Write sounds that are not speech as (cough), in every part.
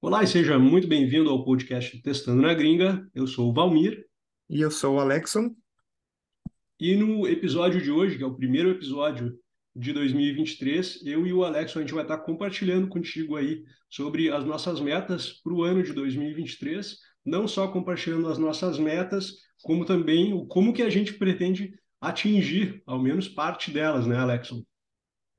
Olá e seja muito bem-vindo ao podcast Testando na Gringa. Eu sou o Valmir. E eu sou o Alexson. E no episódio de hoje, que é o primeiro episódio de 2023, eu e o Alexson a gente vai estar compartilhando contigo aí sobre as nossas metas para o ano de 2023, não só compartilhando as nossas metas, como também o como que a gente pretende atingir, ao menos parte delas, né, Alexson?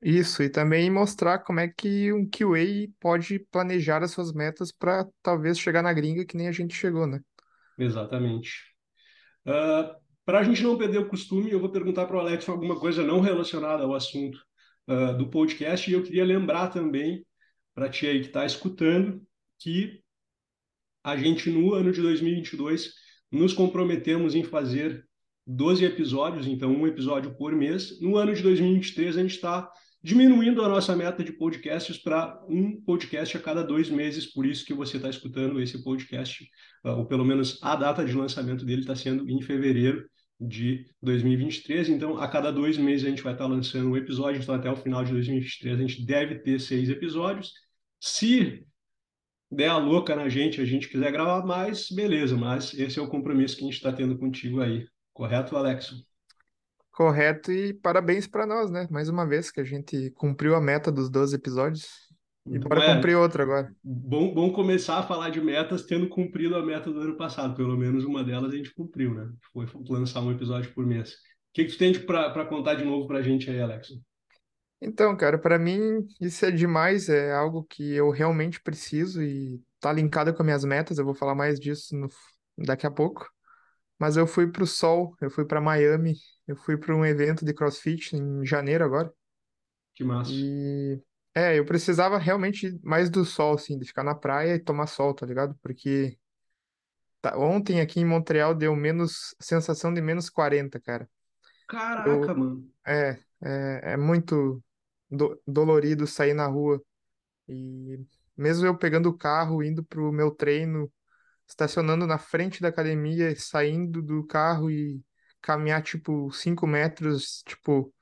Isso, e também mostrar como é que um QA pode planejar as suas metas para talvez chegar na gringa que nem a gente chegou, né? Exatamente. Uh, para a gente não perder o costume, eu vou perguntar para o Alex alguma coisa não relacionada ao assunto uh, do podcast, e eu queria lembrar também para ti aí que está escutando que a gente, no ano de 2022, nos comprometemos em fazer 12 episódios, então um episódio por mês. No ano de 2023, a gente está diminuindo a nossa meta de podcasts para um podcast a cada dois meses, por isso que você está escutando esse podcast, ah, ou pelo menos a data de lançamento dele está sendo em fevereiro de 2023, então a cada dois meses a gente vai estar tá lançando um episódio, então até o final de 2023 a gente deve ter seis episódios. Se der a louca na gente, a gente quiser gravar mais, beleza, mas esse é o compromisso que a gente está tendo contigo aí. Correto, Alexo? Correto, e parabéns para nós, né? Mais uma vez que a gente cumpriu a meta dos 12 episódios. E bora é, cumprir outra agora. Bom, bom começar a falar de metas tendo cumprido a meta do ano passado. Pelo menos uma delas a gente cumpriu, né? Foi lançar um episódio por mês. O que, que tu tem para contar de novo para a gente aí, Alex? Então, cara, para mim isso é demais, é algo que eu realmente preciso e tá linkado com as minhas metas. Eu vou falar mais disso no, daqui a pouco. Mas eu fui pro Sol, eu fui para Miami, eu fui para um evento de CrossFit em janeiro agora. Que massa. E é, eu precisava realmente mais do sol, assim, de ficar na praia e tomar sol, tá ligado? Porque tá- ontem aqui em Montreal deu menos, sensação de menos 40, cara. Caraca, Eu, mano. é, é, é muito do- dolorido sair na rua. E mesmo eu pegando o carro, indo pro meu treino, estacionando na frente da academia, saindo do carro e caminhar, tipo, 5 metros, tipo,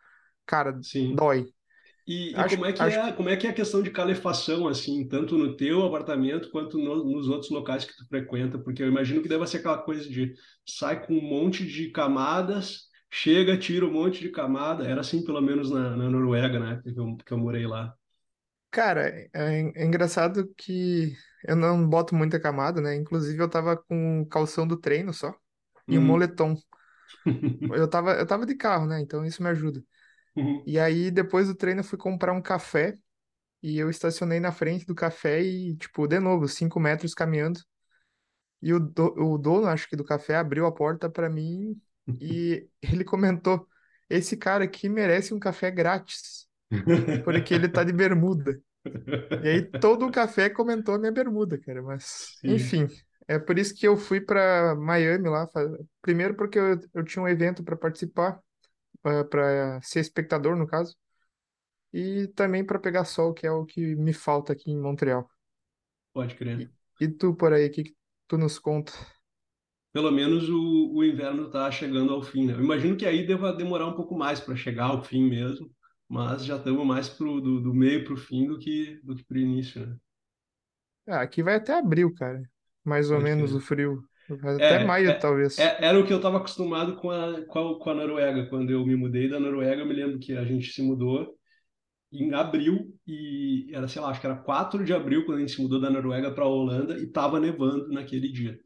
cara, Sim. dói. E, e Acho, como é que acho, é, como é que é a questão de calefação, assim, tanto no teu apartamento quanto no- nos outros locais que tu frequenta? Porque eu imagino que deve ser aquela coisa de sai com um monte de camadas, chega, tira um monte de camada. Era assim, pelo menos na, na Noruega, na época que eu, que eu morei lá. cara, é, é engraçado que eu não boto muita camada, né? Inclusive, eu tava com calção do treino só e um Uhum. moletom. (laughs) Eu tava, eu tava de carro, né? Então isso me ajuda. Uhum. E aí, depois do treino, eu fui comprar um café e eu estacionei na frente do café e, tipo, de novo, cinco metros caminhando. E o, do, o dono, acho que do café, abriu a porta para mim e ele comentou: Esse cara aqui merece um café grátis, porque ele tá de bermuda. E aí todo o café comentou a minha bermuda, cara. Mas, Sim, enfim, é por isso que eu fui para Miami lá. Primeiro porque eu, eu tinha um evento para participar, para ser espectador, no caso. E também para pegar sol, que é o que me falta aqui em Montreal. pode crer. E, e tu por aí, o que, que tu nos conta? Pelo menos o, o inverno está chegando ao fim, né? Eu imagino que aí deva demorar um pouco mais para chegar ao fim mesmo, mas já estamos mais pro, do, do meio para o fim do que, do que para o início, né? Ah, aqui vai até abril, cara. Mais ou Pode menos o frio. Vai até É, maio, é, talvez. é- era o que eu estava acostumado com a, com a, com a Noruega. Quando eu me mudei da Noruega, eu me lembro que a gente se mudou em abril e era, sei lá, acho que era 4 de abril quando a gente se mudou da Noruega para a Holanda e estava nevando naquele dia.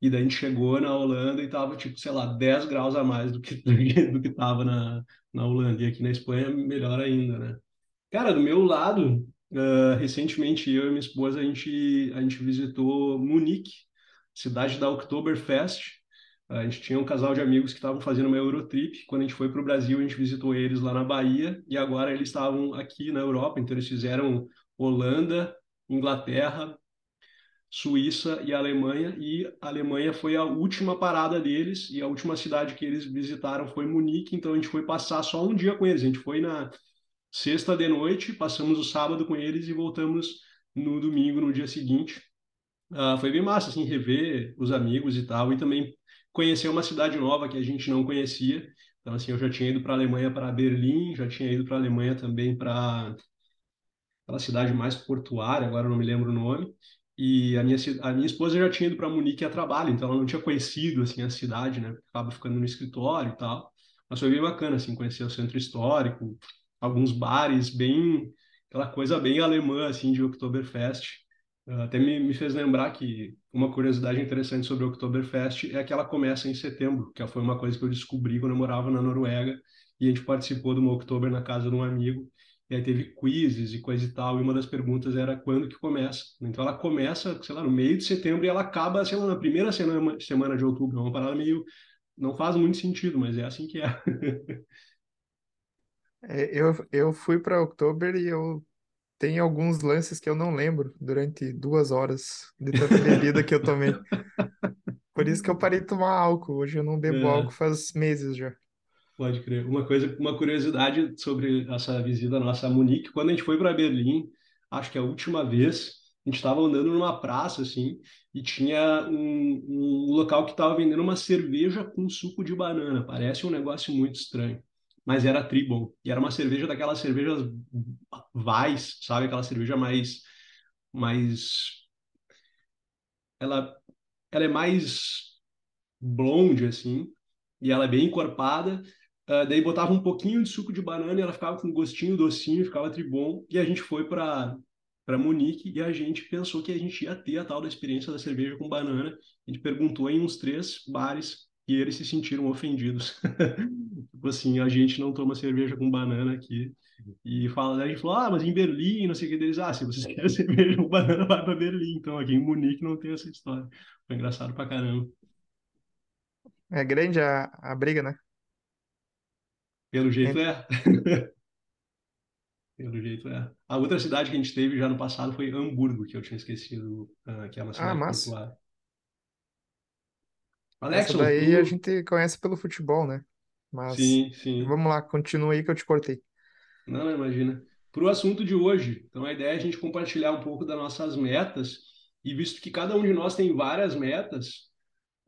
E daí a gente chegou na Holanda e tava, tipo, sei lá, 10 graus a mais (laughs) do que, do que tava na, na Holanda. E aqui na Espanha, melhor ainda, né? Cara, do meu lado, ah, recentemente eu e minha esposa, a gente, a gente visitou Munique, cidade da Oktoberfest. A gente tinha um casal de amigos que estavam fazendo uma Eurotrip. Quando a gente foi para o Brasil, a gente visitou eles lá na Bahia. E agora eles estavam aqui na Europa. Então eles fizeram Holanda, Inglaterra, Suíça e Alemanha, e a Alemanha foi a última parada deles, e a última cidade que eles visitaram foi Munique, então a gente foi passar só um dia com eles. A gente foi na sexta de noite, passamos o sábado com eles e voltamos no domingo, no dia seguinte. Uh, foi bem massa, assim, rever os amigos e tal, e também conhecer uma cidade nova que a gente não conhecia. Então, assim, eu já tinha ido para a Alemanha, para Berlim, já tinha ido para a Alemanha também para aquela cidade mais portuária, agora não me lembro o nome. E a minha, a minha esposa já tinha ido para Munique a trabalho, então ela não tinha conhecido assim a cidade, né? Acaba ficando no escritório e tal. Mas foi bem bacana assim conhecer o centro histórico, alguns bares bem aquela coisa bem alemã assim de Oktoberfest. Uh, até me, me fez lembrar que uma curiosidade interessante sobre o Oktoberfest é que ela começa em setembro, que foi uma coisa que eu descobri quando eu morava na Noruega e a gente participou de uma Oktober na casa de um amigo e aí teve quizzes e coisa e tal, e uma das perguntas era quando que começa. Então ela começa, sei lá, no meio de setembro e ela acaba, sei lá, na primeira semana, semana de outubro. É uma parada meio... não faz muito sentido, mas é assim que é. É, eu, eu fui para Oktober e eu tenho alguns lances que eu não lembro durante duas horas de tanta bebida que eu tomei. Por isso que eu parei de tomar álcool. Hoje eu não bebo (laughs) É. álcool faz meses já. Pode crer. Uma coisa, uma curiosidade sobre essa visita nossa a Munique, quando a gente foi para Berlim, acho que a última vez, a gente estava andando numa praça assim, e tinha um, um local que estava vendendo uma cerveja com suco de banana. Parece um negócio muito estranho, mas era tribom. E era uma cerveja daquelas cervejas Weiss, sabe? Aquela cerveja mais mais ela ela é mais blonde assim, e ela é bem encorpada. Uh, daí botava um pouquinho de suco de banana e ela ficava com gostinho docinho, ficava tribom. E a gente foi para para Munique e a gente pensou que a gente ia ter a tal da experiência da cerveja com banana. A gente perguntou em uns três bares e eles se sentiram ofendidos. (laughs) tipo assim, a gente não toma cerveja com banana aqui. E fala, a gente falou, ah, mas em Berlim, não sei o que deles, ah, se vocês querem (laughs) cerveja com banana, vai para Berlim. Então aqui em Munique não tem essa história. Foi engraçado pra caramba. É grande a, a briga, né? Pelo jeito En- é. (laughs) Pelo jeito é. A outra cidade que a gente teve já no passado foi Hamburgo, que eu tinha esquecido, ah, que é uma Ah, cidade massa. portuária. Essa Alexson, daí a tu. gente conhece pelo futebol, né? Mas Sim, sim. vamos lá, continua aí que eu te cortei. Não, não, imagina. Para o assunto de hoje, então a ideia é a gente compartilhar um pouco das nossas metas, e visto que cada um de nós tem várias metas,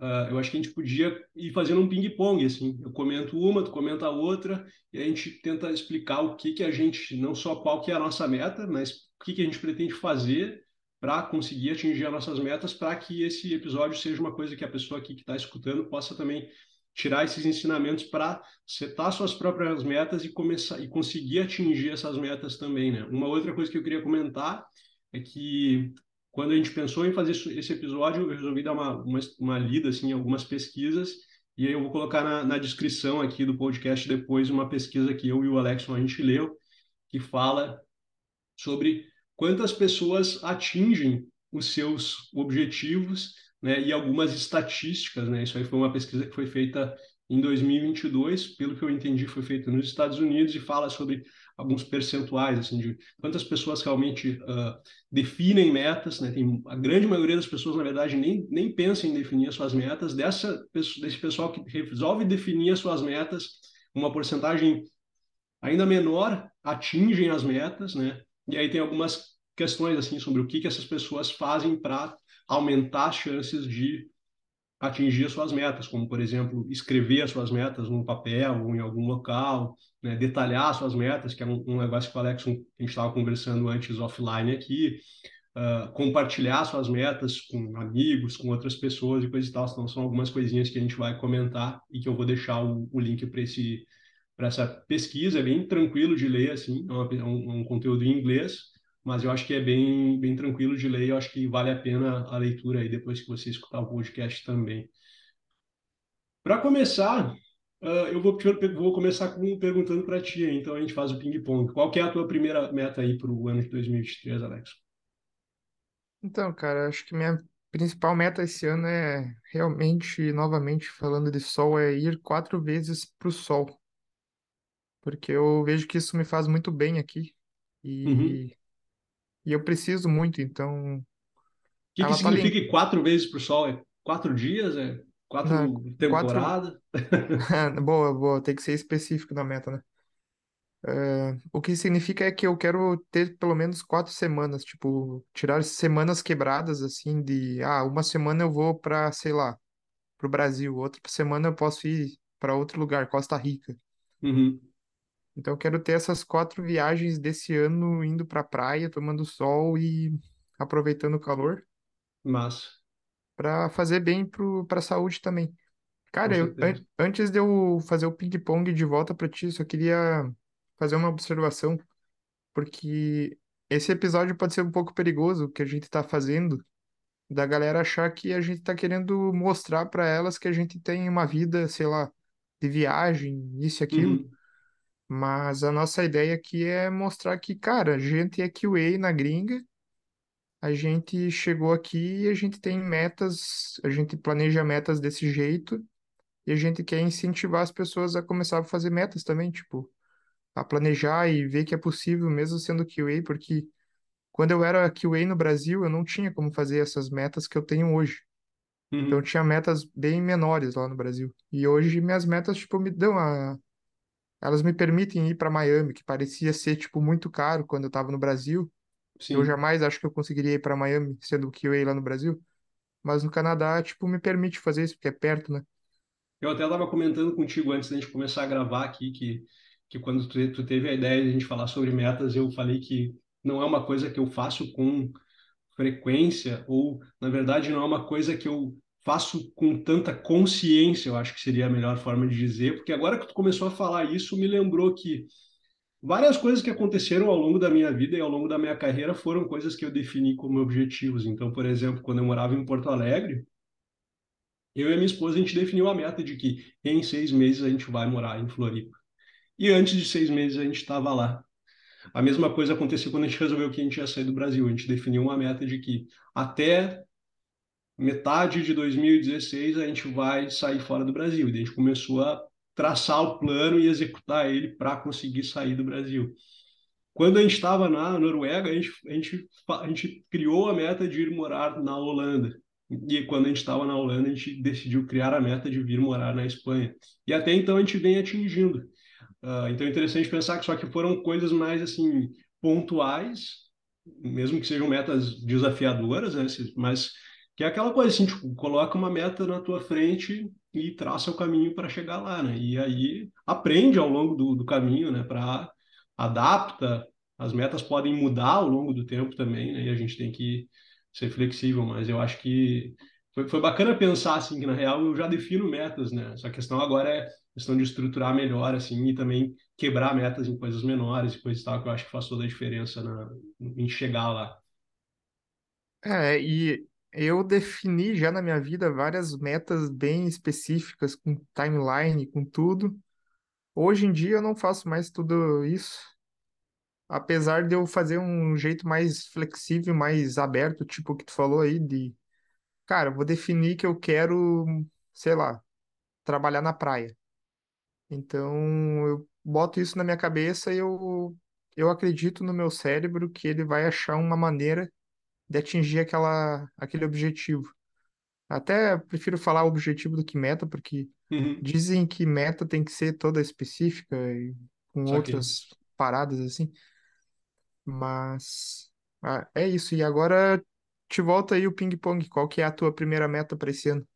Uh, eu acho que a gente podia ir fazendo um ping-pong, assim. Eu comento uma, tu comenta a outra, e a gente tenta explicar o que que a gente, não só qual que é a nossa meta, mas o que que a gente pretende fazer para conseguir atingir as nossas metas, para que esse episódio seja uma coisa que a pessoa aqui que está escutando possa também tirar esses ensinamentos para setar suas próprias metas e começar e conseguir atingir essas metas também, né? Uma outra coisa que eu queria comentar é que quando a gente pensou em fazer esse episódio, eu resolvi dar uma, uma, uma lida assim, em algumas pesquisas, e aí eu vou colocar na, na, descrição aqui do podcast depois uma pesquisa que eu e o Alex a gente leu, que fala sobre quantas pessoas atingem os seus objetivos né, e algumas estatísticas. Né? Isso aí foi uma pesquisa que foi feita em 2022, pelo que eu entendi, foi feita nos Estados Unidos e fala sobre alguns percentuais assim de quantas pessoas realmente uh, definem metas, né? Tem a grande maioria das pessoas na verdade nem nem pensa em definir as suas metas. Dessa desse pessoal que resolve definir as suas metas, uma porcentagem ainda menor atingem as metas, né? E aí tem algumas questões assim sobre o que que essas pessoas fazem para aumentar as chances de atingir as suas metas, como, por exemplo, escrever as suas metas num papel ou em algum local, né? detalhar as suas metas, que é um, um negócio que o Alex, a gente estava conversando antes offline aqui, uh, compartilhar suas metas com amigos, com outras pessoas e coisas e tal. Então, são algumas coisinhas que a gente vai comentar e que eu vou deixar o, o link para esse para essa pesquisa, é bem tranquilo de ler, assim, é, uma, é um, um conteúdo em inglês, mas eu acho que é bem, bem tranquilo de ler, eu acho que vale a pena a leitura aí depois que você escutar o podcast também. Para começar, uh, eu vou, vou começar com, perguntando para ti, então a gente faz o ping-pong. Qual que é a tua primeira meta aí para o ano de 2023, Alex? Então, cara, acho que minha principal meta esse ano é realmente, novamente falando de sol, é ir quatro vezes para o sol. Porque eu vejo que isso me faz muito bem aqui. Uhum. E, eu preciso muito, então O que, que tá significa ir quatro vezes para o sol? É quatro dias? É Não, quatro quatro. temporadas? (laughs) Boa, boa, tem que ser específico na meta, né? É, o que significa é que eu quero ter pelo menos quatro semanas, tipo, tirar semanas quebradas, assim, de, ah, uma semana eu vou pra, sei lá, pro Brasil. Outra semana eu posso ir para outro lugar, Costa Rica. Uhum. Então eu quero ter essas quatro viagens desse ano indo pra praia, tomando sol e aproveitando o calor Massa, para fazer bem pro, pra saúde também. Cara, eu, an- antes de eu fazer o ping-pong de volta pra ti, só queria fazer uma observação, porque esse episódio pode ser um pouco perigoso, o que a gente tá fazendo, da galera achar que a gente tá querendo mostrar pra elas que a gente tem uma vida, sei lá, de viagem, isso e aquilo. Uhum. Mas a nossa ideia aqui é mostrar que, cara, a gente é QA na gringa, a gente chegou aqui e a gente tem metas, a gente planeja metas desse jeito e a gente quer incentivar as pessoas a começar a fazer metas também, tipo, a planejar e ver que é possível mesmo sendo QA, porque quando eu era QA no Brasil, eu não tinha como fazer essas metas que eu tenho hoje. Então eu Uhum. tinha metas bem menores lá no Brasil. E hoje minhas metas, tipo, me dão a Elas me permitem ir para Miami, que parecia ser, tipo, muito caro quando eu estava no Brasil. Eu Sim. jamais acho que eu conseguiria ir para Miami, sendo que eu ia lá no Brasil. Mas no Canadá, tipo, me permite fazer isso, porque é perto, né? Eu até estava comentando contigo antes da gente começar a gravar aqui que, que quando tu, tu teve a ideia de a gente falar sobre metas, eu falei que não é uma coisa que eu faço com frequência, ou, na verdade, não é uma coisa que eu faço com tanta consciência, eu acho que seria a melhor forma de dizer, porque agora que tu começou a falar isso, me lembrou que várias coisas que aconteceram ao longo da minha vida e ao longo da minha carreira foram coisas que eu defini como objetivos. Então, por exemplo, quando eu morava em Porto Alegre, eu e minha esposa, a gente definiu a meta de que em seis meses a gente vai morar em Floripa. E antes de seis meses a gente estava lá. A mesma coisa aconteceu quando a gente resolveu que a gente ia sair do Brasil. A gente definiu uma meta de que até metade de 2016 a gente vai sair fora do Brasil. E a gente começou a traçar o plano e executar ele para conseguir sair do Brasil. Quando a gente estava na Noruega, a gente, a, gente, a gente criou a meta de ir morar na Holanda. E quando a gente estava na Holanda, a gente decidiu criar a meta de vir morar na Espanha. E até então a gente vem atingindo. Uh, então é interessante pensar que só que foram coisas mais assim pontuais, mesmo que sejam metas desafiadoras, né? Mas que é aquela coisa assim, tipo, coloca uma meta na tua frente e traça o caminho para chegar lá, né? E aí aprende ao longo do, do caminho, né? Para adapta, as metas podem mudar ao longo do tempo também, né? E a gente tem que ser flexível, mas eu acho que foi, foi bacana pensar assim que na real eu já defino metas, né? Essa questão agora é questão de estruturar melhor assim e também quebrar metas em coisas menores e coisas tal que eu acho que faz toda a diferença na, em chegar lá. É, e eu defini já na minha vida várias metas bem específicas, com timeline, com tudo. Hoje em dia eu não faço mais tudo isso, apesar de eu fazer um jeito mais flexível, mais aberto, tipo o que tu falou aí, de, cara, vou definir que eu quero, sei lá, trabalhar na praia. Então, eu boto isso na minha cabeça e eu, eu acredito no meu cérebro que ele vai achar uma maneira de atingir aquela, aquele objetivo. Até prefiro falar objetivo do que meta, porque Uhum. dizem que meta tem que ser toda específica e com Só que outras paradas assim, mas ah, é isso. E agora te volta aí o ping-pong. Qual que é a tua primeira meta para esse ano?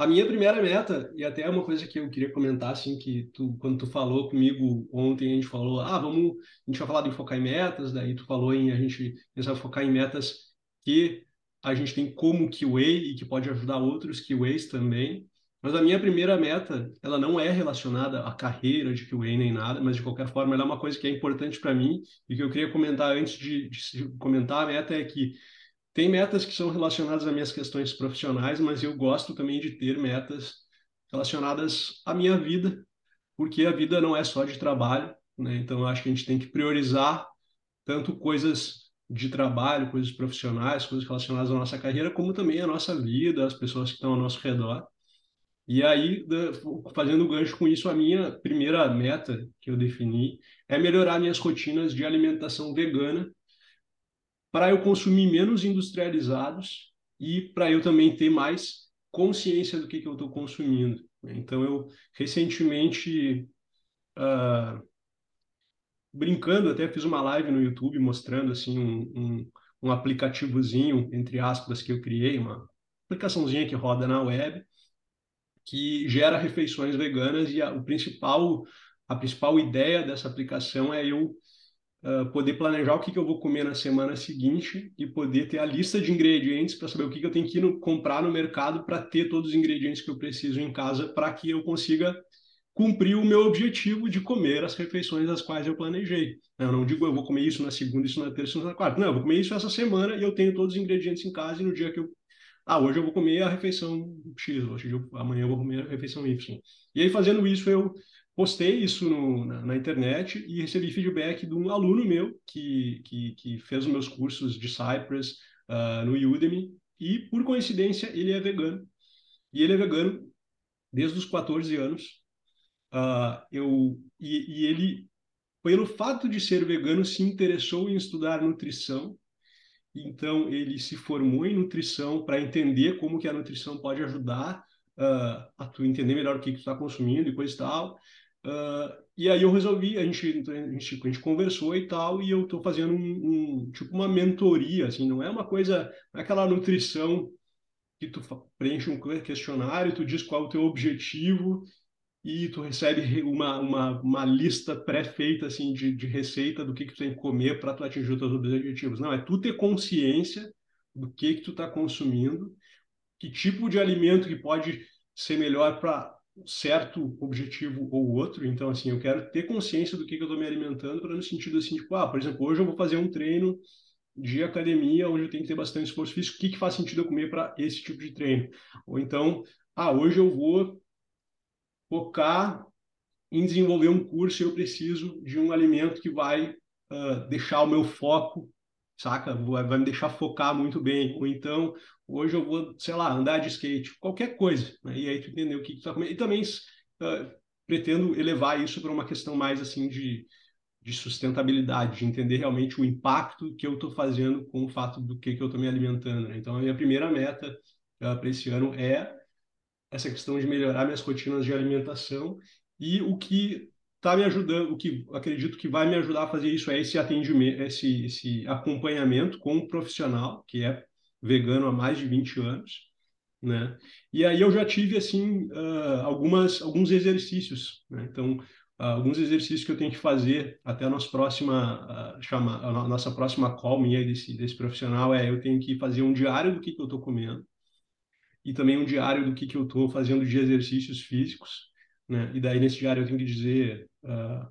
A minha primeira meta, e até é uma coisa que eu queria comentar, assim, que tu, quando tu falou comigo ontem, a gente falou, ah, vamos, a gente vai falar de focar em metas, daí tu falou em a gente pensar focar em metas que a gente tem como QA e que pode ajudar outros QAs também. Mas a minha primeira meta, ela não é relacionada à carreira de QA nem nada, mas de qualquer forma ela é uma coisa que é importante para mim e que eu queria comentar antes de, de comentar a meta é que tem metas que são relacionadas às minhas questões profissionais, mas eu gosto também de ter metas relacionadas à minha vida, porque a vida não é só de trabalho, né? Então eu acho que a gente tem que priorizar tanto coisas de trabalho, coisas profissionais, coisas relacionadas à nossa carreira, como também a nossa vida, as pessoas que estão ao nosso redor. E aí, fazendo gancho com isso, a minha primeira meta que eu defini é melhorar minhas rotinas de alimentação vegana para eu consumir menos industrializados e para eu também ter mais consciência do que, que eu estou consumindo. Então, eu recentemente, uh, brincando, até fiz uma live no YouTube mostrando assim um, um, um aplicativozinho, entre aspas, que eu criei, uma aplicaçãozinha que roda na web, que gera refeições veganas e a, o principal a principal ideia dessa aplicação é eu uh, poder planejar o que, que eu vou comer na semana seguinte e poder ter a lista de ingredientes para saber o que, que eu tenho que no, comprar no mercado para ter todos os ingredientes que eu preciso em casa para que eu consiga cumprir o meu objetivo de comer as refeições das quais eu planejei. Eu não digo eu vou comer isso na segunda, isso na terça, isso na quarta. Não, eu vou comer isso essa semana e eu tenho todos os ingredientes em casa e no dia que eu ah, hoje eu vou comer a refeição X, hoje eu, amanhã eu vou comer a refeição Y. E aí, fazendo isso, eu postei isso no, na, na, internet e recebi feedback de um aluno meu que, que, que fez os meus cursos de Cypress uh, no Udemy e, por coincidência, ele é vegano. E ele é vegano desde os 14 anos. Uh, eu, e, e ele, pelo fato de ser vegano, se interessou em estudar nutrição então ele se formou em nutrição para entender como que a nutrição pode ajudar uh, a tu entender melhor o que, que tu está consumindo e coisa e tal. Uh, e aí eu resolvi, a gente, a gente, a gente conversou e tal, e eu estou fazendo um, um, tipo uma mentoria, assim, não é uma coisa, não é aquela nutrição que tu preenche um questionário, tu diz qual é o teu objetivo e tu recebe uma, uma, uma lista pré-feita assim de, de receita do que, que tu tem que comer para tu atingir os teus objetivos. Não, é tu ter consciência do que que tu está consumindo, que tipo de alimento que pode ser melhor para certo objetivo ou outro. Então, assim, eu quero ter consciência do que, que eu estou me alimentando para no sentido assim, tipo, ah, por exemplo, hoje eu vou fazer um treino de academia onde eu tenho que ter bastante esforço físico, o que, que faz sentido eu comer para esse tipo de treino? Ou então, ah, hoje eu vou focar em desenvolver um curso e eu preciso de um alimento que vai uh, deixar o meu foco, saca? Vai, vai, me deixar focar muito bem. Ou então, hoje eu vou, sei lá, andar de skate, qualquer coisa. Né? E aí tu entendeu o que, tu tá comendo. E também uh, pretendo elevar isso para uma questão mais assim de, de sustentabilidade, de entender realmente o impacto que eu estou fazendo com o fato do que, que eu estou me alimentando. Né? Então, a minha primeira meta uh, para esse ano é essa questão de melhorar minhas rotinas de alimentação e o que está me ajudando, o que acredito que vai me ajudar a fazer isso é esse atendimento, esse, esse acompanhamento com um profissional que é vegano há mais de 20 anos, né? E aí eu já tive assim uh, algumas alguns exercícios, né? Então uh, alguns exercícios que eu tenho que fazer até a nossa próxima uh, chama, a nossa próxima call minha desse desse profissional é eu tenho que fazer um diário do que, que eu estou comendo e também um diário do que, que eu estou fazendo de exercícios físicos, né? E daí nesse diário eu tenho que dizer uh,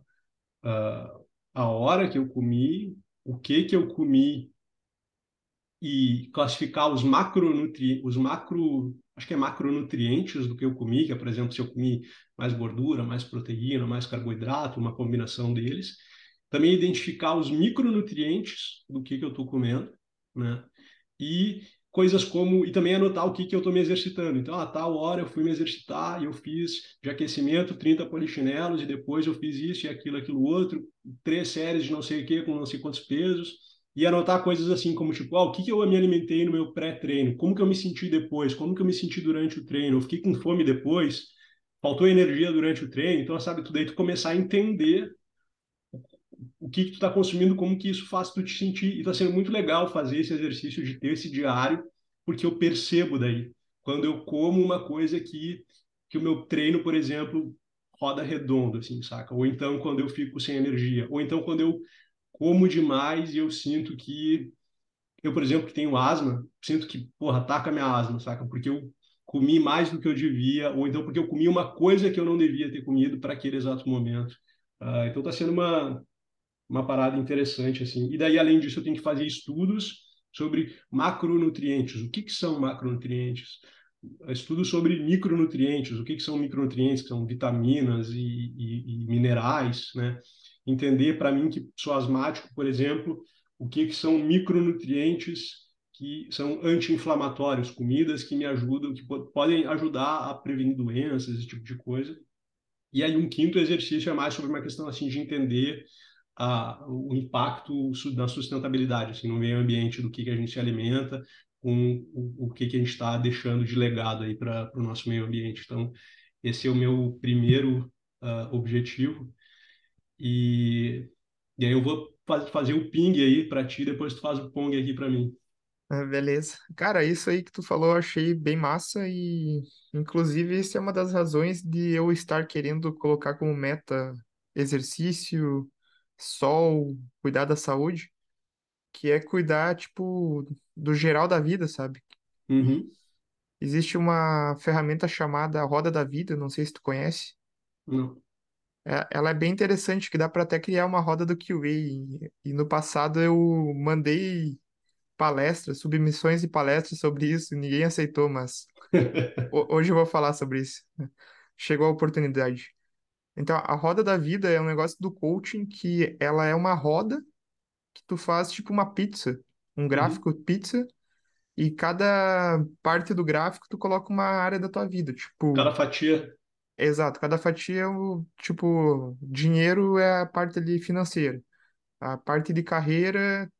uh, a hora que eu comi, o que que eu comi e classificar os macronutrientes, os macro, acho que é macronutrientes do que eu comi, que é, por exemplo, se eu comi mais gordura, mais proteína, mais carboidrato, uma combinação deles. Também identificar os micronutrientes do que que eu estou comendo, né? E coisas como e também anotar o que, que eu estou me exercitando. Então, a tal hora eu fui me exercitar e eu fiz de aquecimento 30 polichinelos e depois eu fiz isso e aquilo, aquilo outro, três séries de não sei o que com não sei quantos pesos e anotar coisas assim como tipo, ah, o que, que eu me alimentei no meu pré-treino, como que eu me senti depois, como que eu me senti durante o treino, eu fiquei com fome depois, faltou energia durante o treino, então sabe, tudo aí tu começar a entender o que, que tu está consumindo, como que isso faz tu te sentir. E está sendo muito legal fazer esse exercício de ter esse diário, porque eu percebo daí. Quando eu como uma coisa que, que o meu treino, por exemplo, roda redondo, assim, saca? Ou então quando eu fico sem energia. Ou então quando eu como demais e eu sinto que... Eu, por exemplo, que tenho asma, sinto que, porra, ataca minha asma, saca? Porque eu comi mais do que eu devia, ou então porque eu comi uma coisa que eu não devia ter comido para aquele exato momento. Uh, então está sendo uma, uma parada interessante assim. E daí além disso eu tenho que fazer estudos sobre macronutrientes. O que que são macronutrientes? Estudos sobre micronutrientes. O que que são micronutrientes? Que são vitaminas e, e, e minerais, né? Entender para mim que sou asmático, por exemplo, o que que são micronutrientes que são anti-inflamatórios, comidas que me ajudam, que podem ajudar a prevenir doenças, esse tipo de coisa. E aí um quinto exercício é mais sobre uma questão assim de entender a, o impacto da sustentabilidade assim, no meio ambiente, do que, que a gente se alimenta, com o, o que, que a gente está deixando de legado aí para o nosso meio ambiente. Então, esse é o meu primeiro uh, objetivo. E, e aí eu vou faz, fazer o ping aí para ti, depois tu faz o pong aqui para mim. Ah, beleza. Cara, isso aí que tu falou eu achei bem massa e, inclusive, isso é uma das razões de eu estar querendo colocar como meta exercício, sol, cuidar da saúde, que é cuidar, tipo, do geral da vida, sabe? Uhum. existe uma ferramenta chamada Roda da Vida, não sei se tu conhece. Não. É- Ela é bem interessante, que dá para até criar uma roda do QA. E, e no passado eu mandei palestras, submissões e palestras sobre isso, e ninguém aceitou, mas (laughs) ho- hoje eu vou falar sobre isso. Chegou a oportunidade. Então, a roda da vida é um negócio do coaching que ela é uma roda que tu faz tipo uma pizza, um Uhum. gráfico pizza, e cada parte do gráfico tu coloca uma área da tua vida. Cada Tipo, fatia. exato, cada fatia, é o, tipo, dinheiro é a parte ali financeira. A parte de carreira,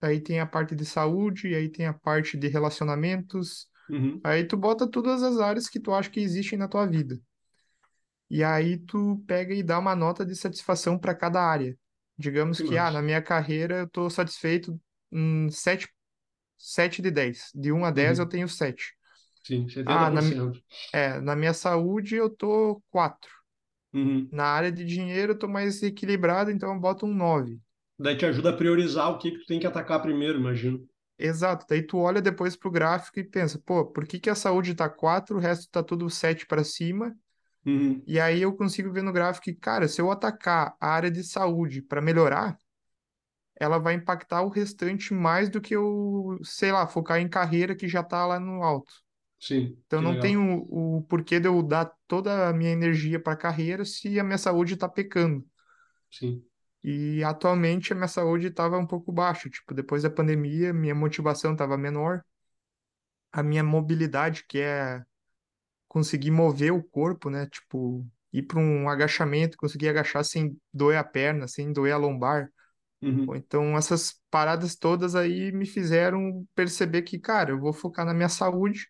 aí tem a parte de saúde, aí tem a parte de relacionamentos, Uhum. Aí tu bota todas as áreas que tu acha que existem na tua vida. E aí tu pega e dá uma nota de satisfação para cada área. Digamos Que que, ah, na minha carreira eu tô satisfeito em 7, 7 de 10. De um a 10 eu Uhum. tenho 7. Sim, setenta Ah, por na, é, na minha saúde eu tô 4. Uhum. Na área de dinheiro eu tô mais equilibrado, então eu boto um 9. Daí te ajuda a priorizar o que que tu tem que atacar primeiro, imagino. Exato. Daí tu olha depois pro gráfico e pensa, pô, por que que a saúde tá 4, o resto tá tudo 7 para cima? Uhum. E aí eu consigo ver no gráfico que, cara, se eu atacar a área de saúde para melhorar, ela vai impactar o restante mais do que eu, sei lá, focar em carreira que já tá lá no alto. Sim, Então não tem o, o porquê de eu dar toda a minha energia para carreira se a minha saúde tá pecando. Sim. E atualmente a minha saúde estava um pouco baixa, tipo, depois da pandemia, minha motivação estava menor, a minha mobilidade, que é conseguir mover o corpo, né? Tipo, ir para um agachamento, conseguir agachar sem doer a perna, sem doer a lombar. Uhum. Então, essas paradas todas aí me fizeram perceber que, cara, eu vou focar na minha saúde.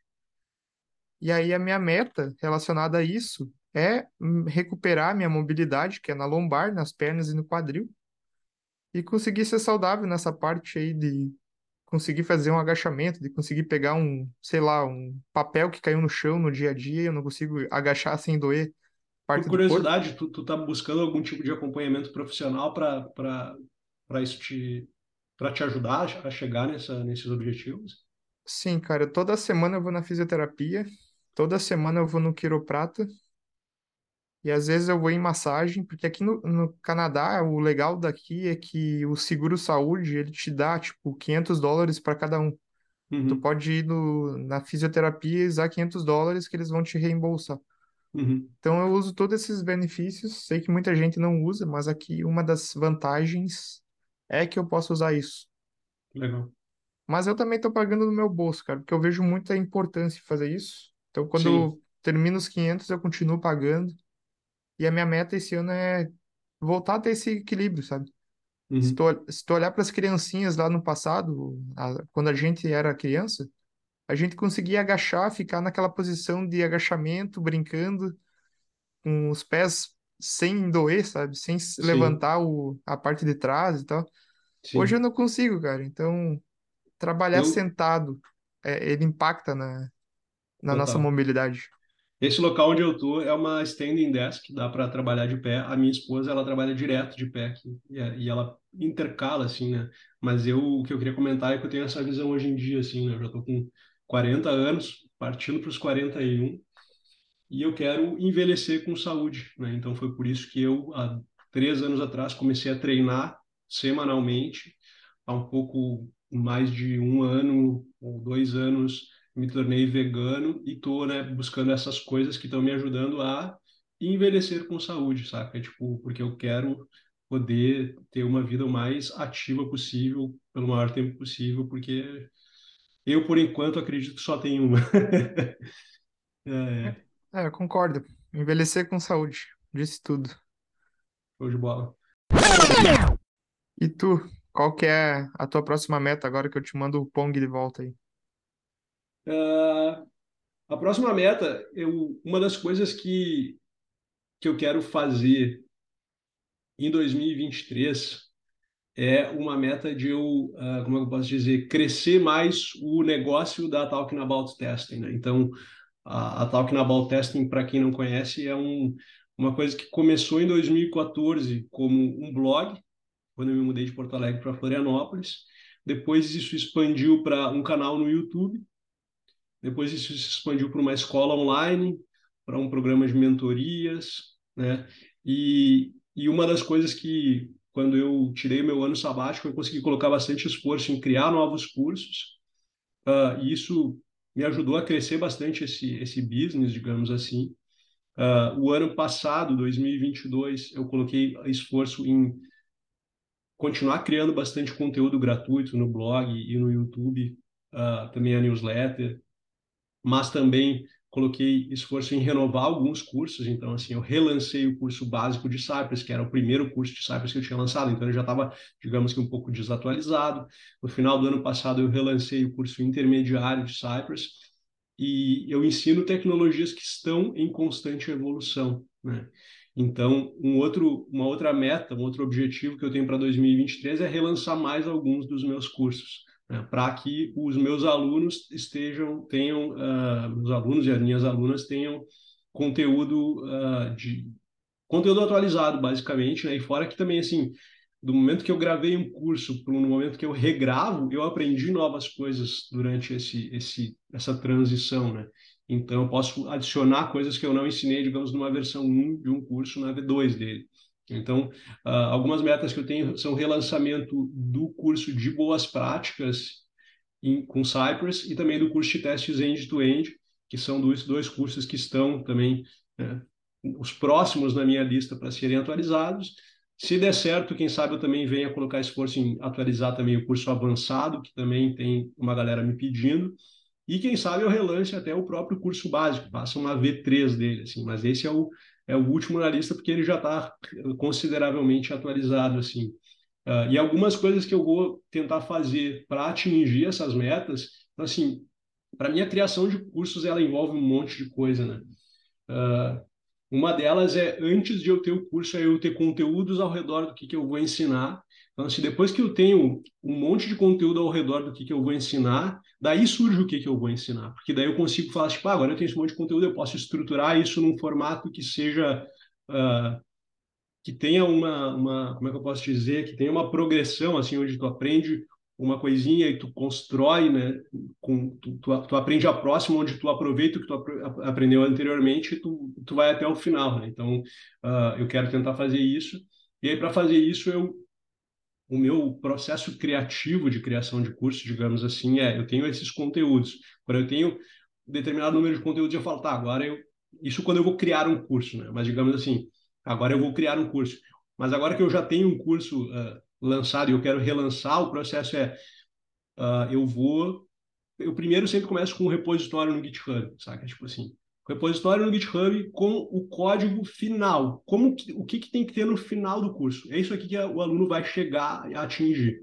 E aí a minha meta relacionada a isso é hum, recuperar a minha mobilidade, que é na lombar, nas pernas e no quadril, e conseguir ser saudável nessa parte aí de conseguir fazer um agachamento, de conseguir pegar um, sei lá, um papel que caiu no chão no dia a dia, eu não consigo agachar sem doer Por parte corpo. curiosidade, tu, tu tá buscando algum tipo de acompanhamento profissional para isso te para te ajudar a chegar nessa, nesses objetivos? Sim, cara, toda semana eu vou na fisioterapia, toda semana eu vou no quiroprata e às vezes eu vou em massagem, porque aqui no, no Canadá, o legal daqui é que o seguro-saúde, ele te dá, tipo, 500 dólares para cada um. Tu Uhum. pode ir no, na fisioterapia e usar 500 dólares que eles vão te reembolsar. Uhum. Então eu uso todos esses benefícios, sei que muita gente não usa, mas aqui uma das vantagens é que eu posso usar isso. Legal. Mas eu também tô pagando no meu bolso, cara, porque eu vejo muita importância em fazer isso. Então, quando Sim. eu termino os 500, eu continuo pagando. E a minha meta esse ano é voltar a ter esse equilíbrio, sabe? Se tu, Uhum. se tu olhar para as criancinhas lá no passado, a- quando a gente era criança, a gente conseguia agachar, ficar naquela posição de agachamento, brincando, com os pés sem doer, sabe? Sem se Sim. levantar o, a parte de trás e tal. Hoje eu Sim. não consigo, cara. Então, trabalhar Eu sentado, é, ele impacta na, na nossa mobilidade. Esse local onde eu tô é uma standing desk, dá para trabalhar de pé. A minha esposa, ela trabalha direto de pé aqui, e, é- e ela intercala, assim, né? Mas eu, o que eu queria comentar é que eu tenho essa visão hoje em dia, assim, né? Eu já tô com 40 anos, partindo para os 41, e eu quero envelhecer com saúde, né? Então foi por isso que eu, há três anos atrás, comecei a treinar semanalmente. Há um pouco mais de um ano ou dois anos me tornei vegano e tô, né, buscando essas coisas que estão me ajudando a envelhecer com saúde, saca? Tipo, porque eu quero poder ter uma vida o mais ativa possível, pelo maior tempo possível, porque eu, por enquanto, acredito que só tenho uma. (laughs) É, É, é, eu concordo. Envelhecer com saúde, disse tudo. show de bola. E tu, qual que é a tua próxima meta agora que eu te mando o Pong de volta aí? Ah, a próxima meta, eu, uma das coisas que, que eu quero fazer em 2023 é uma meta de eu, uh, como é eu posso dizer, crescer mais o negócio da Talking About Testing. Né? Então, a, a Talking About Testing, para quem não conhece, é um, uma coisa que começou em 2014 como um blog, quando eu me mudei de Porto Alegre para Florianópolis. Depois isso expandiu para um canal no YouTube. Depois isso se expandiu para uma escola online, para um programa de mentorias, né? E, e uma das coisas que quando eu tirei meu ano sabático, eu consegui colocar bastante esforço em criar novos cursos. Uh, e isso me ajudou a crescer bastante esse, esse business, digamos assim. Uh, o ano passado, 2022, eu coloquei esforço em continuar criando bastante conteúdo gratuito no blog e no YouTube, uh, também a newsletter, mas também coloquei esforço em renovar alguns cursos, então assim, eu relancei o curso básico de Cypress, que era o primeiro curso de Cypress que eu tinha lançado, então ele já estava, digamos que um pouco desatualizado. No final do ano passado eu relancei o curso intermediário de Cypress e eu ensino tecnologias que estão em constante evolução, né? Então, um outro, uma outra meta, um outro objetivo que eu tenho para 2023 é relançar mais alguns dos meus cursos né, para que os meus alunos estejam, tenham, uh, os alunos e as minhas alunas tenham conteúdo uh, de conteúdo atualizado, basicamente, né? E fora que também, assim, do momento que eu gravei um curso para no momento que eu regravo, eu aprendi novas coisas durante esse, esse, essa transição, né? Então, eu posso adicionar coisas que eu não ensinei, digamos, numa versão 1 de um curso na V2 dele. Então, uh, algumas metas que eu tenho são relançamento do curso de boas práticas em, com Cypress e também do curso de testes end-to-end, -end, que são dois, dois cursos que estão também né, os próximos na minha lista para serem atualizados. Se der certo, quem sabe eu também venha colocar esforço em atualizar também o curso avançado, que também tem uma galera me pedindo. E quem sabe eu relance até o próprio curso básico, faça uma V3 dele, assim, mas esse é o, é o último na lista porque ele já está consideravelmente atualizado assim. Uh, e algumas coisas que eu vou tentar fazer para atingir essas metas, então, assim, para mim a criação de cursos ela envolve um monte de coisa, né? Uh, uma delas é antes de eu ter o curso, é eu ter conteúdos ao redor do que, que eu vou ensinar então, se assim, depois que eu tenho um monte de conteúdo ao redor do que, que eu vou ensinar, daí surge o que, que eu vou ensinar. Porque daí eu consigo falar, tipo, ah, agora eu tenho esse monte de conteúdo, eu posso estruturar isso num formato que seja... Uh, que tenha uma, uma, como é que eu posso dizer, que tenha uma progressão, assim, onde tu aprende uma coisinha e tu constrói, né, com, tu, tu, tu aprende a próxima, onde tu aproveita o que tu aprendeu anteriormente e tu, tu vai até o final, né? Então, uh, eu quero tentar fazer isso. E aí, para fazer isso, eu o meu processo criativo de criação de curso, digamos assim, é eu tenho esses conteúdos. Quando eu tenho determinado número de conteúdos, eu falo, tá, agora eu. Isso quando eu vou criar um curso, né? Mas digamos assim, agora eu vou criar um curso. Mas agora que eu já tenho um curso uh, lançado e eu quero relançar, o processo é uh, eu vou. Eu primeiro sempre começo com um repositório no GitHub, saca? Tipo assim, repositório no GitHub com o código final. Como que, o que, que tem que ter no final do curso? É isso aqui que o aluno vai chegar a atingir.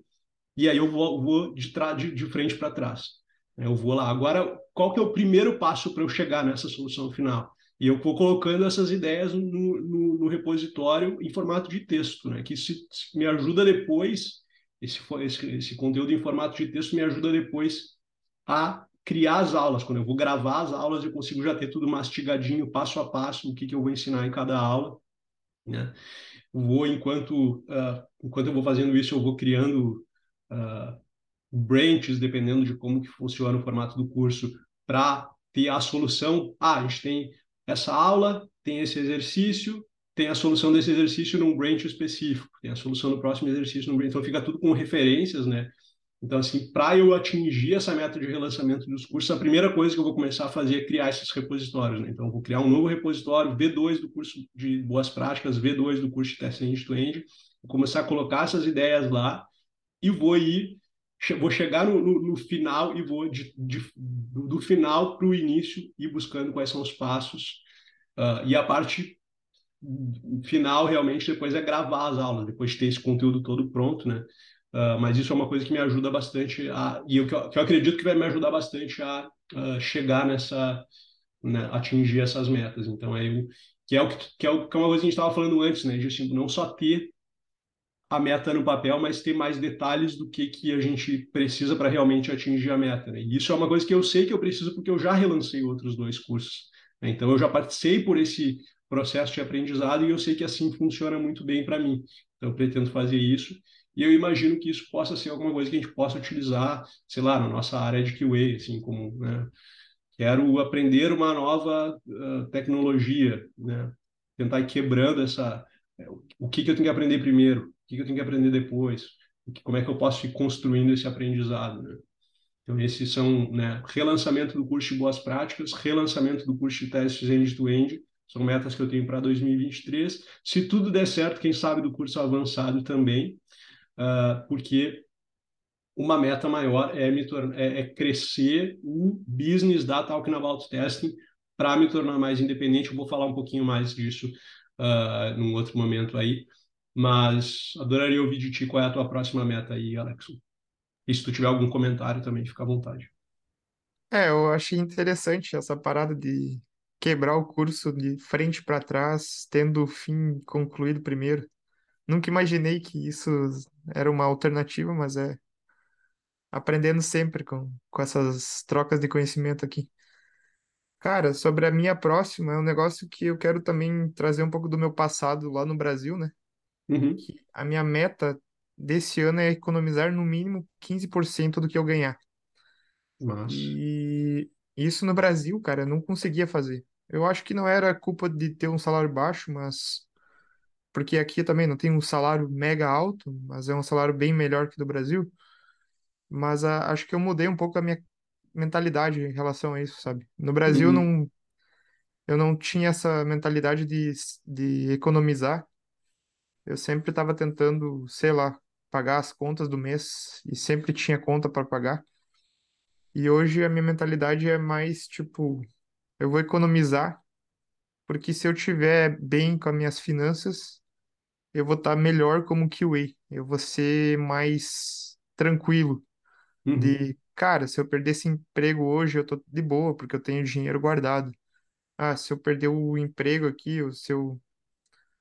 E aí eu vou, vou de, de, de frente para trás. Eu vou lá. Agora, qual que é o primeiro passo para eu chegar nessa solução final? E eu vou colocando essas ideias no, no, no repositório em formato de texto, né? que isso me ajuda depois, esse, esse, esse conteúdo em formato de texto me ajuda depois a criar as aulas. Quando eu vou gravar as aulas, eu consigo já ter tudo mastigadinho, passo a passo, o que, que eu vou ensinar em cada aula. Né? Vou, enquanto, uh, enquanto eu vou fazendo isso, eu vou criando uh, branches, dependendo de como que funciona o formato do curso, para ter a solução. Ah, a gente tem essa aula, tem esse exercício, tem a solução desse exercício num branch específico, tem a solução do próximo exercício num branch. Então, fica tudo com referências, né? Então, assim, para eu atingir essa meta de relançamento dos cursos, a primeira coisa que eu vou começar a fazer é criar esses repositórios. Né? Então, eu vou criar um novo repositório, V2 do curso de boas práticas, V2 do curso de teste end-to-end, começar a colocar essas ideias lá e vou ir, vou chegar no, no, no final e vou de, de, do final para o início ir buscando quais são os passos. Uh, e a parte final realmente depois é gravar as aulas, depois de ter esse conteúdo todo pronto, né? Uh, mas isso é uma coisa que me ajuda bastante a e eu, que, eu, acredito que vai me ajudar bastante a, a chegar nessa né, atingir essas metas então é que é o que, que é o que é uma coisa que a gente estava falando antes né de assim, não só ter a meta no papel, mas ter mais detalhes do que, que a gente precisa para realmente atingir a meta. Né? E isso é uma coisa que eu sei que eu preciso porque eu já relancei outros dois cursos. Né? Então, eu já passei por esse processo de aprendizado e eu sei que assim funciona muito bem para mim. Então, eu pretendo fazer isso e eu imagino que isso possa ser alguma coisa que a gente possa utilizar, sei lá, na nossa área de QA, assim, como, né? Quero aprender uma nova uh, tecnologia, né? Tentar ir quebrando essa... O que, que eu tenho que aprender primeiro? Que, eu tenho que aprender depois? Como é que eu posso ir construindo esse aprendizado, né? Então, esses são né, relançamento do curso de boas práticas, relançamento do curso de testes end-to-end, são metas que eu tenho para 2023. Se tudo der certo, quem sabe do curso avançado também, uh, porque uma meta maior é, me é, é crescer o business da Talking About Testing para me tornar mais independente. Eu vou falar um pouquinho mais disso uh, num outro momento aí, mas adoraria ouvir de ti qual é a tua próxima meta aí, Alex. E se tu tiver algum comentário também, fica à vontade. É, eu achei interessante essa parada de quebrar o curso de frente para trás, tendo o fim concluído primeiro. Nunca imaginei que isso era uma alternativa, mas é aprendendo sempre com, com essas trocas de conhecimento aqui. Cara, sobre a minha próxima, é um negócio que eu quero também trazer um pouco do meu passado lá no Brasil, né? Uhum. Que a minha meta desse ano é economizar no mínimo 15% do que eu ganhar. Mas, E isso no Brasil, cara, eu não conseguia fazer. Eu acho que não era culpa de ter um salário baixo, mas porque aqui também não tem um salário mega alto, mas é um salário bem melhor que do Brasil. Mas a- acho que eu mudei um pouco a minha mentalidade em relação a isso, sabe? No Brasil uhum, não, eu não tinha essa mentalidade de, de economizar. Eu sempre estava tentando, sei lá, pagar as contas do mês e sempre tinha conta para pagar. E hoje a minha mentalidade é mais tipo, eu vou economizar, porque se eu tiver bem com as minhas finanças, eu vou estar melhor como QA. Eu vou ser mais tranquilo uhum, de, cara, se eu perder esse emprego hoje, eu tô de boa, porque eu tenho dinheiro guardado. Ah, se eu perder o emprego aqui, ou se eu,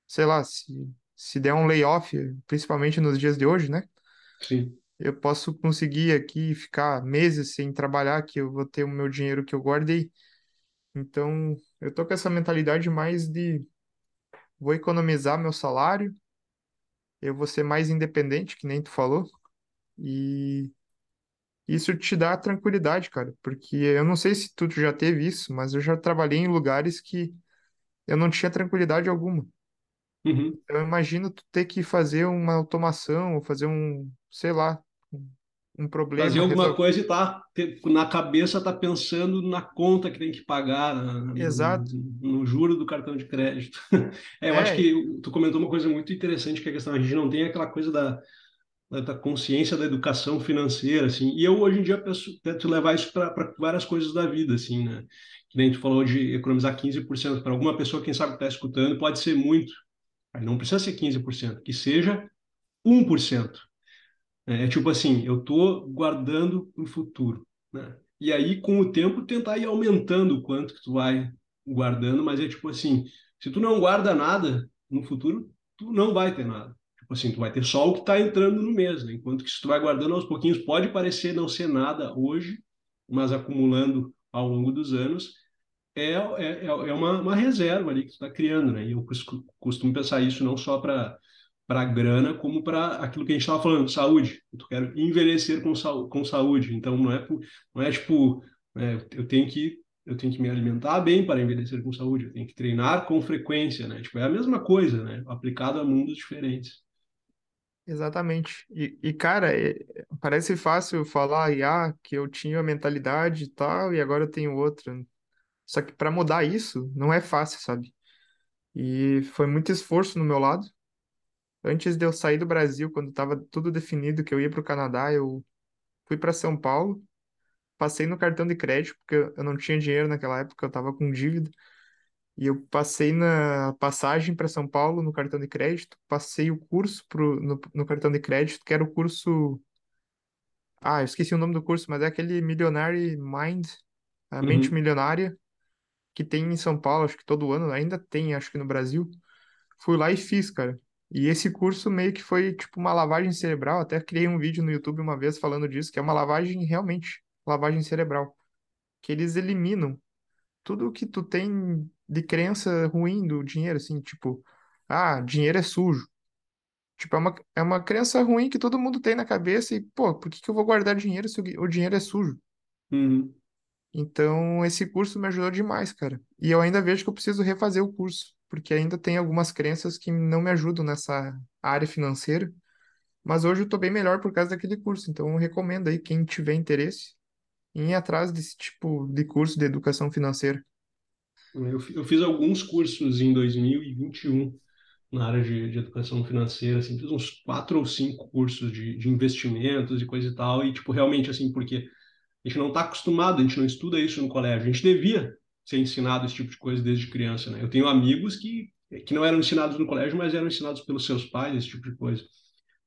sei lá, se, se der um layoff, principalmente nos dias de hoje, né? sim. Eu posso conseguir aqui ficar meses sem trabalhar, que eu vou ter o meu dinheiro que eu guardei. Então, eu tô com essa mentalidade mais de vou economizar meu salário, eu vou ser mais independente, que nem tu falou, e isso te dá tranquilidade, cara, porque eu não sei se tu já teve isso, mas eu já trabalhei em lugares que eu não tinha tranquilidade alguma. Uhum. Eu imagino tu ter que fazer uma automação, ou fazer um, sei lá, um um Fazer problema, alguma resolver. coisa e tá na cabeça tá pensando na conta que tem que pagar, na- no, Exato. no juro do cartão de crédito. (laughs) É, eu acho É, que tu comentou uma coisa muito interessante, que é a questão, a gente não tem aquela coisa da, da, consciência da educação financeira, assim, e eu hoje em dia penso, tento levar isso para várias coisas da vida, assim, né? Que nem tu falou de economizar 15%, para alguma pessoa, quem sabe que está escutando, pode ser muito, não precisa ser 15%, que seja 1%. É é tipo assim, eu estou guardando o futuro, né? E aí, com o tempo, tentar ir aumentando o quanto que tu vai guardando, mas é tipo assim, se tu não guarda nada no futuro, tu não vai ter nada. Tipo assim, tu vai ter só o que está entrando no mês, né? Enquanto que se tu vai guardando aos pouquinhos, pode parecer não ser nada hoje, mas acumulando ao longo dos anos, é, é, é uma, uma reserva ali que está criando, né? E eu costumo pensar isso não só para para grana como para aquilo que a gente estava falando, saúde. Eu quero envelhecer com, sa com saúde. Então não é não é tipo é, eu tenho que eu tenho que me alimentar bem para envelhecer com saúde. Eu tenho que treinar com frequência, né? Tipo é a mesma coisa, né? Aplicado a mundos diferentes. exatamente. E, e, cara, é- parece fácil falar, ah, que eu tinha a mentalidade e tal, e agora eu tenho outra. Só que para mudar isso, não é fácil, sabe? E foi muito esforço no meu lado. Antes de eu sair do Brasil, quando estava tudo definido que eu ia para o Canadá, eu fui para São Paulo, passei no cartão de crédito, porque eu não tinha dinheiro naquela época, eu estava com dívida. E eu passei na passagem para São Paulo no cartão de crédito, passei o curso pro, no, no cartão de crédito, que era o curso. Ah, eu esqueci o nome do curso, mas é aquele Millionaire Mind, a mente Uhum. milionária, que tem em São Paulo, acho que todo ano, ainda tem, acho que no Brasil. Fui lá e fiz, cara. E esse curso meio que foi tipo uma lavagem cerebral. Até criei um vídeo no YouTube uma vez falando disso, que é uma lavagem realmente, lavagem cerebral, que eles eliminam tudo que tu tem de crença ruim do dinheiro, assim, tipo, ah, dinheiro é sujo. Tipo, é uma, é uma crença ruim que todo mundo tem na cabeça e, pô, por que que eu vou guardar dinheiro se o, o dinheiro é sujo? Uhum. Então, esse curso me ajudou demais, cara. E eu ainda vejo que eu preciso refazer o curso, porque ainda tem algumas crenças que não me ajudam nessa área financeira. Mas hoje eu tô bem melhor por causa daquele curso. Então, eu recomendo aí, quem tiver interesse, em ir atrás desse tipo de curso de educação financeira. Eu, eu fiz alguns cursos em 2021 na área de, de educação financeira, assim, fiz uns quatro ou cinco cursos de, de investimentos e coisa e tal, e, tipo, realmente, assim, porque a gente não está acostumado, a gente não estuda isso no colégio, a gente devia ser ensinado esse tipo de coisa desde criança, né? Eu tenho amigos que, que não eram ensinados no colégio, mas eram ensinados pelos seus pais, esse tipo de coisa.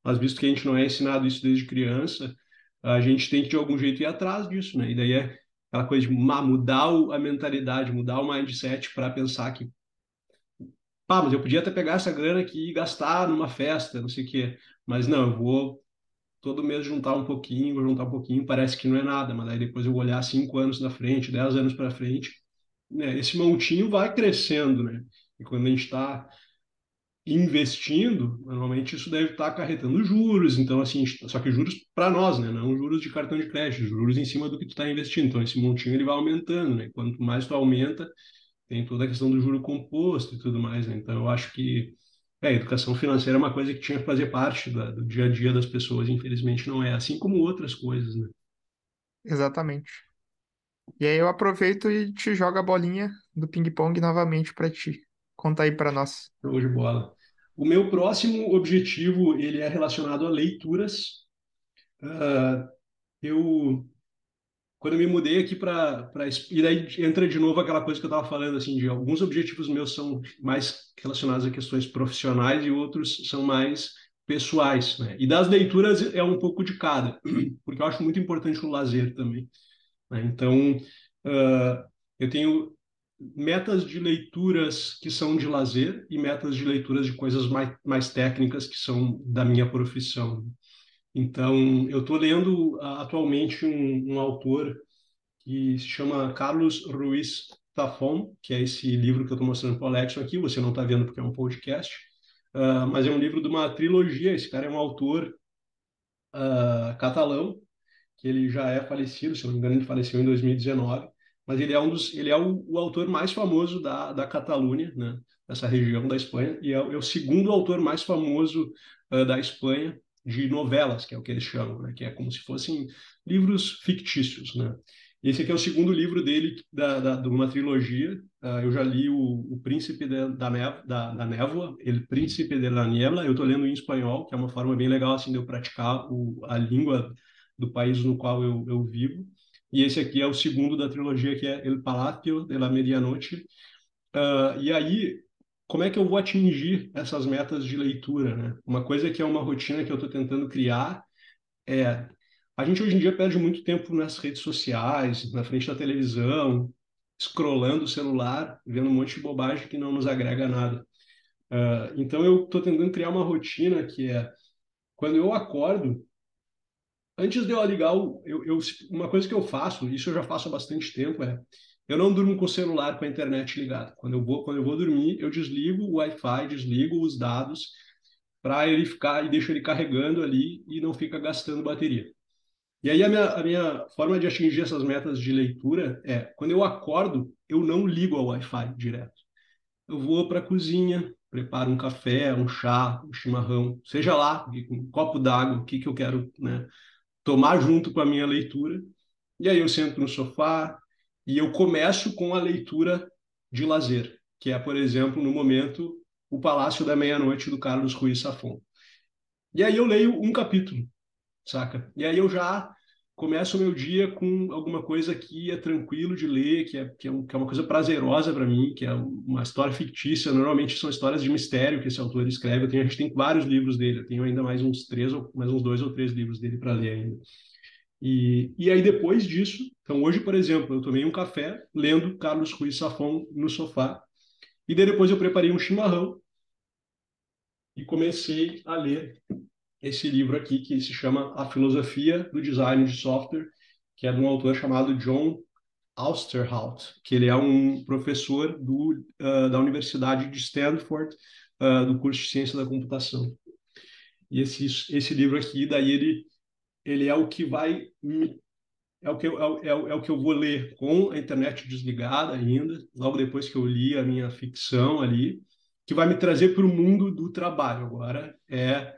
Mas visto que a gente não é ensinado isso desde criança, a gente tem que de algum jeito ir atrás disso, né? E daí é aquela coisa de mudar a mentalidade, mudar o mindset para pensar que, pá, mas eu podia até pegar essa grana aqui e gastar numa festa, não sei o quê. Mas não, eu vou todo mês juntar um pouquinho, juntar um pouquinho, parece que não é nada, mas aí depois eu olhar cinco anos na frente, dez anos para frente, né? Esse montinho vai crescendo, né? E quando a gente está investindo, normalmente isso deve estar acarretando juros, então assim, só que juros para nós, né, não juros de cartão de crédito, juros em cima do que tu está investindo, então esse montinho ele vai aumentando, né, quanto mais tu aumenta, tem toda a questão do juro composto e tudo mais, né, então eu acho que é, a educação financeira é uma coisa que tinha que fazer parte da, do dia a dia das pessoas, infelizmente não é, assim como outras coisas, né. Exatamente. E aí eu aproveito e te jogo a bolinha do ping-pong novamente para ti. Conta aí para nós. Show de bola. O meu próximo objetivo, ele é relacionado a leituras. Uh, eu quando eu me mudei aqui para e daí entra de novo aquela coisa que eu estava falando assim de alguns objetivos meus são mais relacionados a questões profissionais e outros são mais pessoais né? e das leituras é um pouco de cada (clears throat) porque eu acho muito importante o lazer também né? então uh, eu tenho metas de leituras que são de lazer e metas de leituras de coisas mais, mais técnicas que são da minha profissão então, eu estou lendo uh, atualmente um, um, autor que se chama Carlos Ruiz Tafon, que é esse livro que eu estou mostrando para o Alex aqui. Você não está vendo porque é um podcast, uh, mas é um livro de uma trilogia. Esse cara é um autor uh, catalão, que ele já é falecido, se não me engano, ele faleceu em 2019 mas ele é um dos, ele é o, o autor mais famoso da, da Catalunha, né, dessa região da Espanha, e é, é o segundo autor mais famoso da Espanha de novelas, que é o que eles chamam, né? que é como se fossem livros fictícios. Né? Esse aqui é o segundo livro dele, da, da, de uma trilogia. Uh, eu já li o, o Príncipe de, da, Nev, da, da Névoa, El Príncipe de la Niebla. Eu estou lendo em espanhol, que é uma forma bem legal assim, de eu praticar o, a língua do país no qual eu, eu vivo. E esse aqui é o segundo da trilogia, que é El Palacio de la Medianoche. Uh, e aí, como é que eu vou atingir essas metas de leitura, né? Uma coisa que é uma rotina que eu estou tentando criar é a gente hoje em dia perde muito tempo nas redes sociais, na frente da televisão, scrollando o celular, vendo um monte de bobagem que não nos agrega nada. Uh, então eu estou tentando criar uma rotina que é quando eu acordo, antes de eu ligar o, eu, eu, uma coisa que eu faço, isso eu já faço há bastante tempo, é eu não durmo com o celular com a internet ligada. Quando eu vou, quando eu vou dormir, eu desligo o Wi-Fi, desligo os dados para ele ficar e deixo ele carregando ali e não fica gastando bateria. E aí a minha, a minha forma de atingir essas metas de leitura é, quando eu acordo, eu não ligo ao Wi-Fi direto. Eu vou para a cozinha, preparo um café, um chá, um chimarrão, seja lá, um copo d'água, o que, que eu quero né, tomar junto com a minha leitura. E aí eu sento no sofá, e eu começo com a leitura de lazer, que é, por exemplo, no momento, O Palácio da Meia-Noite, do Carlos Ruiz Safon. E aí eu leio um capítulo, saca? E aí eu já começo o meu dia com alguma coisa que é tranquilo de ler, que é, que é, um, que é uma coisa prazerosa para mim, que é uma história fictícia. Normalmente são histórias de mistério que esse autor escreve. Tenho, a gente tem vários livros dele. Eu tenho ainda mais uns três, ou mais uns dois ou três livros dele para ler ainda. E, e aí, depois disso, então hoje, por exemplo, eu tomei um café lendo Carlos Ruiz Safon no sofá, e daí depois eu preparei um chimarrão, e comecei a ler esse livro aqui que se chama A Filosofia do Design de Software, que é de um autor chamado John Austerhout, que ele é um professor do, uh, da Universidade de Stanford, uh, do curso de Ciência da Computação. E esse, esse livro aqui, daí ele, ele é o que vai é o que eu, é, é, é, o que eu vou ler com a internet desligada ainda, logo depois que eu li a minha ficção ali, que vai me trazer para o mundo do trabalho. Agora é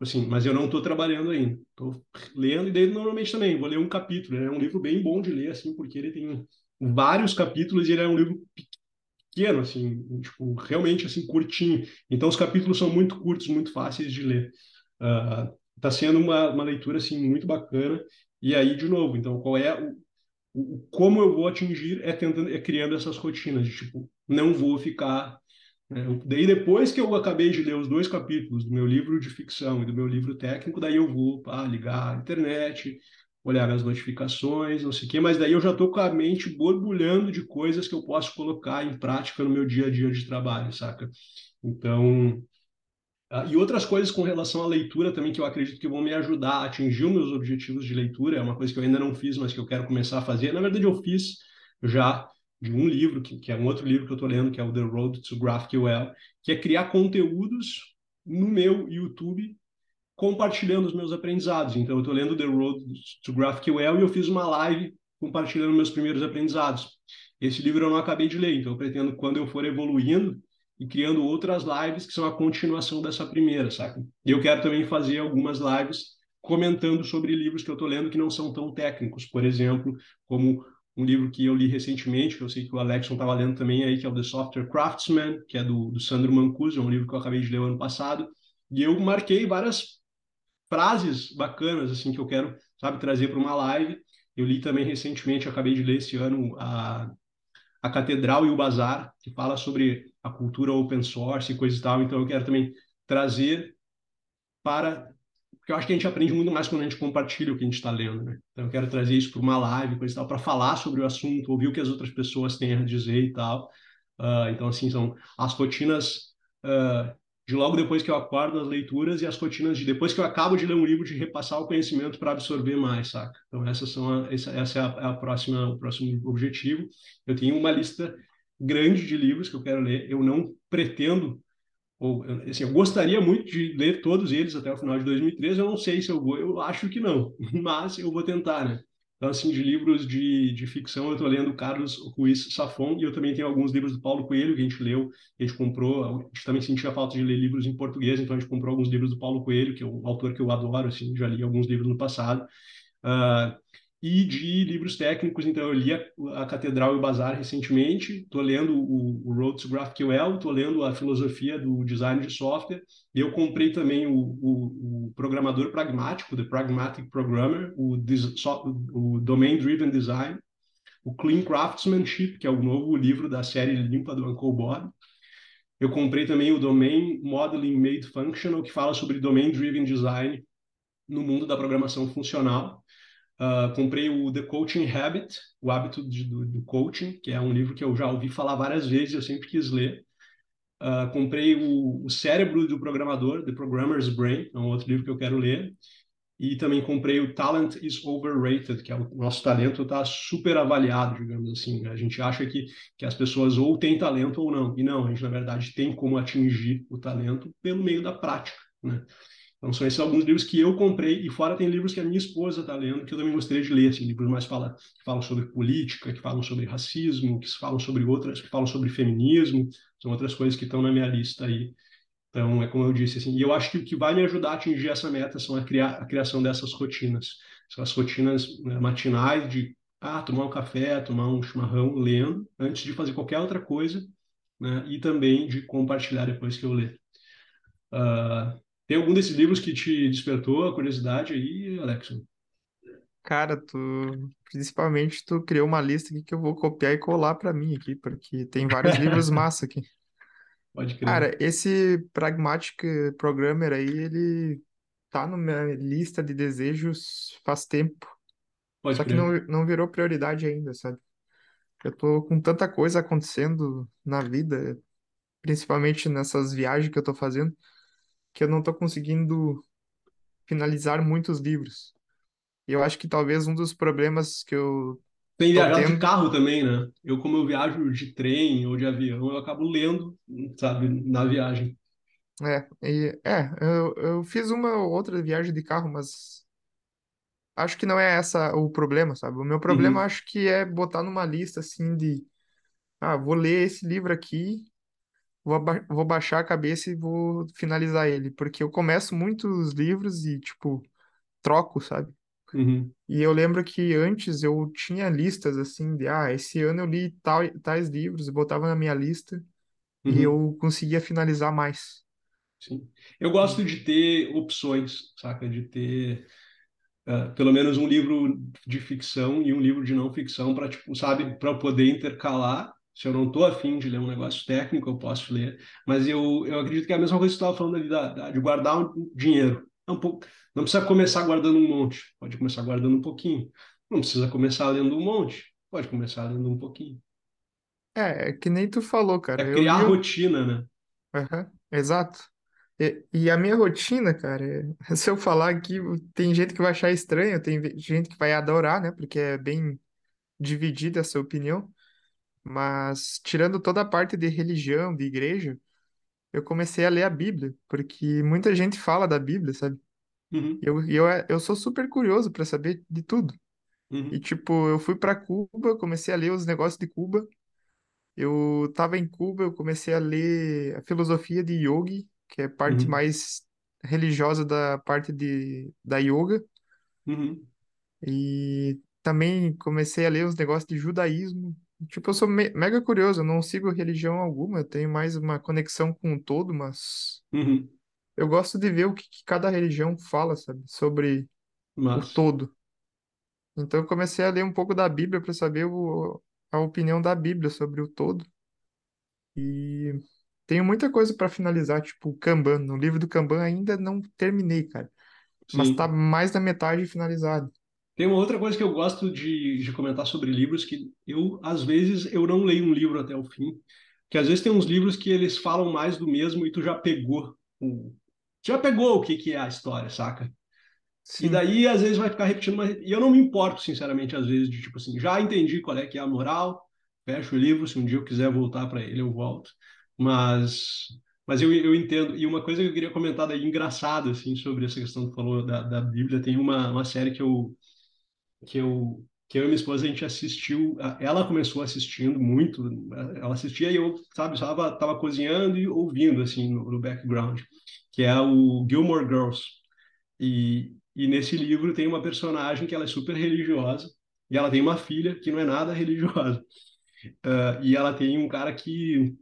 assim, mas eu não estou trabalhando ainda, estou lendo e daí normalmente também vou ler um capítulo. Né? É um livro bem bom de ler assim, porque ele tem vários capítulos e ele é um livro pequeno, assim, tipo realmente assim curtinho. Então os capítulos são muito curtos, muito fáceis de ler. Está sendo uma, uma leitura assim muito bacana e aí, de novo, então, qual é o, o como eu vou atingir é tentando, é criando essas rotinas de tipo, não vou ficar. Né? Daí, depois que eu acabei de ler os dois capítulos do meu livro de ficção e do meu livro técnico, daí eu vou ah, ligar a internet, olhar as notificações, não sei o quê, mas daí eu já estou com a mente borbulhando de coisas que eu posso colocar em prática no meu dia a dia de trabalho, saca? Então, Uh, e outras coisas com relação à leitura também que eu acredito que vão me ajudar a atingir os meus objetivos de leitura. É uma coisa que eu ainda não fiz, mas que eu quero começar a fazer. Na verdade, eu fiz já de um livro, que, que é um outro livro que eu estou lendo, que é o The Road to GraphQL, que é criar conteúdos no meu YouTube compartilhando os meus aprendizados. Então, eu estou lendo The Road to GraphQL e eu fiz uma live compartilhando meus primeiros aprendizados. Esse livro eu não acabei de ler, então eu pretendo, quando eu for evoluindo, e criando outras lives que são a continuação dessa primeira, saca? E eu quero também fazer algumas lives comentando sobre livros que eu estou lendo que não são tão técnicos, por exemplo, como um livro que eu li recentemente, que eu sei que o Alexson estava lendo também aí, que é o The Software Craftsman, que é do, do Sandro Mancuso, é um livro que eu acabei de ler ano passado, e eu marquei várias frases bacanas, assim, que eu quero, sabe, trazer para uma live. Eu li também recentemente, acabei de ler esse ano, a, a Catedral e o Bazar, que fala sobre a cultura open source e coisa e tal. Então eu quero também trazer para porque eu acho que a gente aprende muito mais quando a gente compartilha o que a gente está lendo, né? Então eu quero trazer isso para uma live, coisa e tal, para falar sobre o assunto, ouvir o que as outras pessoas têm a dizer e tal. Uh, então assim são as rotinas uh, de logo depois que eu acordo as leituras e as rotinas de depois que eu acabo de ler um livro de repassar o conhecimento para absorver mais, saca? Então essas são a, essa, essa é a, a próxima o próximo objetivo. Eu tenho uma lista grande de livros que eu quero ler. Eu não pretendo, ou assim, eu gostaria muito de ler todos eles até o final de 2013. Eu não sei se eu vou, eu acho que não, (laughs) mas eu vou tentar, né? Então, assim, de livros de, de ficção, eu estou lendo Carlos Ruiz Safon e eu também tenho alguns livros do Paulo Coelho que a gente leu, a gente comprou. A gente também sentia falta de ler livros em português, então a gente comprou alguns livros do Paulo Coelho, que é um autor que eu adoro, assim, já li alguns livros no passado. Uh, e de livros técnicos. Então, eu li a, a Catedral e o Bazar recentemente, estou lendo o, o, Road to GraphQL, estou lendo a filosofia do design de software, e eu comprei também o, o, o programador pragmático, The Pragmatic Programmer, o, o Domain Driven Design, o Clean Craftsmanship, que é o novo livro da série limpa do Uncle Bob. Eu comprei também o Domain Modeling Made Functional, que fala sobre Domain Driven Design no mundo da programação funcional. Uh, comprei o The Coaching Habit, o hábito de, do, do, coaching, que é um livro que eu já ouvi falar várias vezes, eu sempre quis ler. Uh, comprei o, o, Cérebro do Programador, The Programmer's Brain, é um outro livro que eu quero ler. E também comprei o Talent is Overrated, que é o nosso talento está super avaliado, digamos assim. A gente acha que, que as pessoas ou têm talento ou não. E não, a gente, na verdade, tem como atingir o talento pelo meio da prática, né? Então, são esses alguns livros que eu comprei, e fora tem livros que a minha esposa está lendo, que eu também gostaria de ler, assim, livros mais fala, que falam sobre política, que falam sobre racismo, que falam sobre outras, que falam sobre feminismo, são outras coisas que estão na minha lista aí. Então, é como eu disse, assim, e eu acho que o que vai me ajudar a atingir essa meta são a, criar, a criação dessas rotinas. São as rotinas né, matinais de ah, tomar um café, tomar um chimarrão lendo, antes de fazer qualquer outra coisa, né, e também de compartilhar depois que eu ler. Uh, tem algum desses livros que te despertou a curiosidade aí, Alex? Cara, tu principalmente tu criou uma lista aqui que eu vou copiar e colar para mim aqui, porque tem vários livros (laughs) massa aqui. Pode crer. Cara, esse Pragmatic Programmer aí, ele tá na minha lista de desejos faz tempo. Pode Só que crer. não, não virou prioridade ainda, sabe? Eu tô com tanta coisa acontecendo na vida, principalmente nessas viagens que eu tô fazendo, que eu não tô conseguindo finalizar muitos livros. E eu acho que talvez um dos problemas que eu Tem viajado de tendo carro também, né? Eu, como eu viajo de trem ou de avião, eu acabo lendo, sabe, na viagem. é, e- é, eu, eu fiz uma ou outra viagem de carro, mas acho que não é essa o problema, sabe? O meu problema Uhum, acho que é botar numa lista assim de, ah, vou ler esse livro aqui, vou, aba- vou baixar a cabeça e vou finalizar ele, porque eu começo muitos livros e, tipo, troco, sabe? uhum, E eu lembro que antes eu tinha listas assim de, ah, esse ano eu li tal, tais livros, eu botava na minha lista e uhum. eu conseguia finalizar mais. Sim. Eu gosto de ter opções, saca? De ter ah, pelo menos um livro de ficção e um livro de não ficção para, tipo, sabe, para eu poder intercalar. Se eu não estou afim de ler um negócio técnico, eu posso ler. Mas eu, eu acredito que é a mesma coisa que você estava falando ali da, da- de guardar um dinheiro. É um pouco, não precisa começar guardando um monte, pode começar guardando um pouquinho. Não precisa começar lendo um monte, pode começar lendo um pouquinho. É, é que nem tu falou, É cara. Eu criar o- rotina, né? Aham, exato. E, e a minha rotina, cara, é- (laughs) se eu falar aqui, tem gente que vai achar estranho, tem gente que vai adorar, né? Porque é bem dividida essa opinião. Mas, tirando toda a parte de religião, de igreja, eu comecei a ler a Bíblia, porque muita gente fala da Bíblia, sabe? Uhum, E eu, e eu, eu sou super curioso para saber de tudo. E, uhum, tipo, eu fui para Cuba, comecei a ler os negócios de Cuba. Eu tava em Cuba, eu comecei a ler a filosofia de Yogi, que é a parte uhum, mais religiosa da parte de, da yoga. uhum, E também comecei a ler os negócios de judaísmo. Tipo, eu sou me- mega curioso, eu não sigo religião alguma, eu tenho mais uma conexão com o todo, mas uhum. eu gosto de ver o que, que cada religião fala, sabe, sobre o Mas, todo. Então eu comecei a ler um pouco da Bíblia para saber o, a opinião da Bíblia sobre o todo. E tenho muita coisa para finalizar, tipo o Kanban. No livro do Kanban ainda não terminei, cara, mas tá sim. mais da metade finalizado. Tem uma outra coisa que eu gosto de, de comentar sobre livros, que eu, às vezes, eu não leio um livro até o fim, que às vezes tem uns livros que eles falam mais do mesmo e tu já pegou o, já pegou o que, que é a história, saca? E Sim. daí, às vezes, vai ficar repetindo, mas e eu não me importo, sinceramente, às vezes, de tipo assim, já entendi qual é que é a moral, fecho o livro, se um dia eu quiser voltar para ele, eu volto. Mas, mas eu, eu entendo. E uma coisa que eu queria comentar daí, engraçada, assim, sobre essa questão que tu falou da, da Bíblia, tem uma, uma série que eu que eu que eu e minha esposa a gente assistiu, ela começou assistindo muito, ela assistia e eu, sabe, estava tava cozinhando e ouvindo assim no, no background, que é o Gilmore Girls. E, e nesse livro tem uma personagem que ela é super religiosa e ela tem uma filha que não é nada (laughs) religiosa. Uh, e ela tem um cara que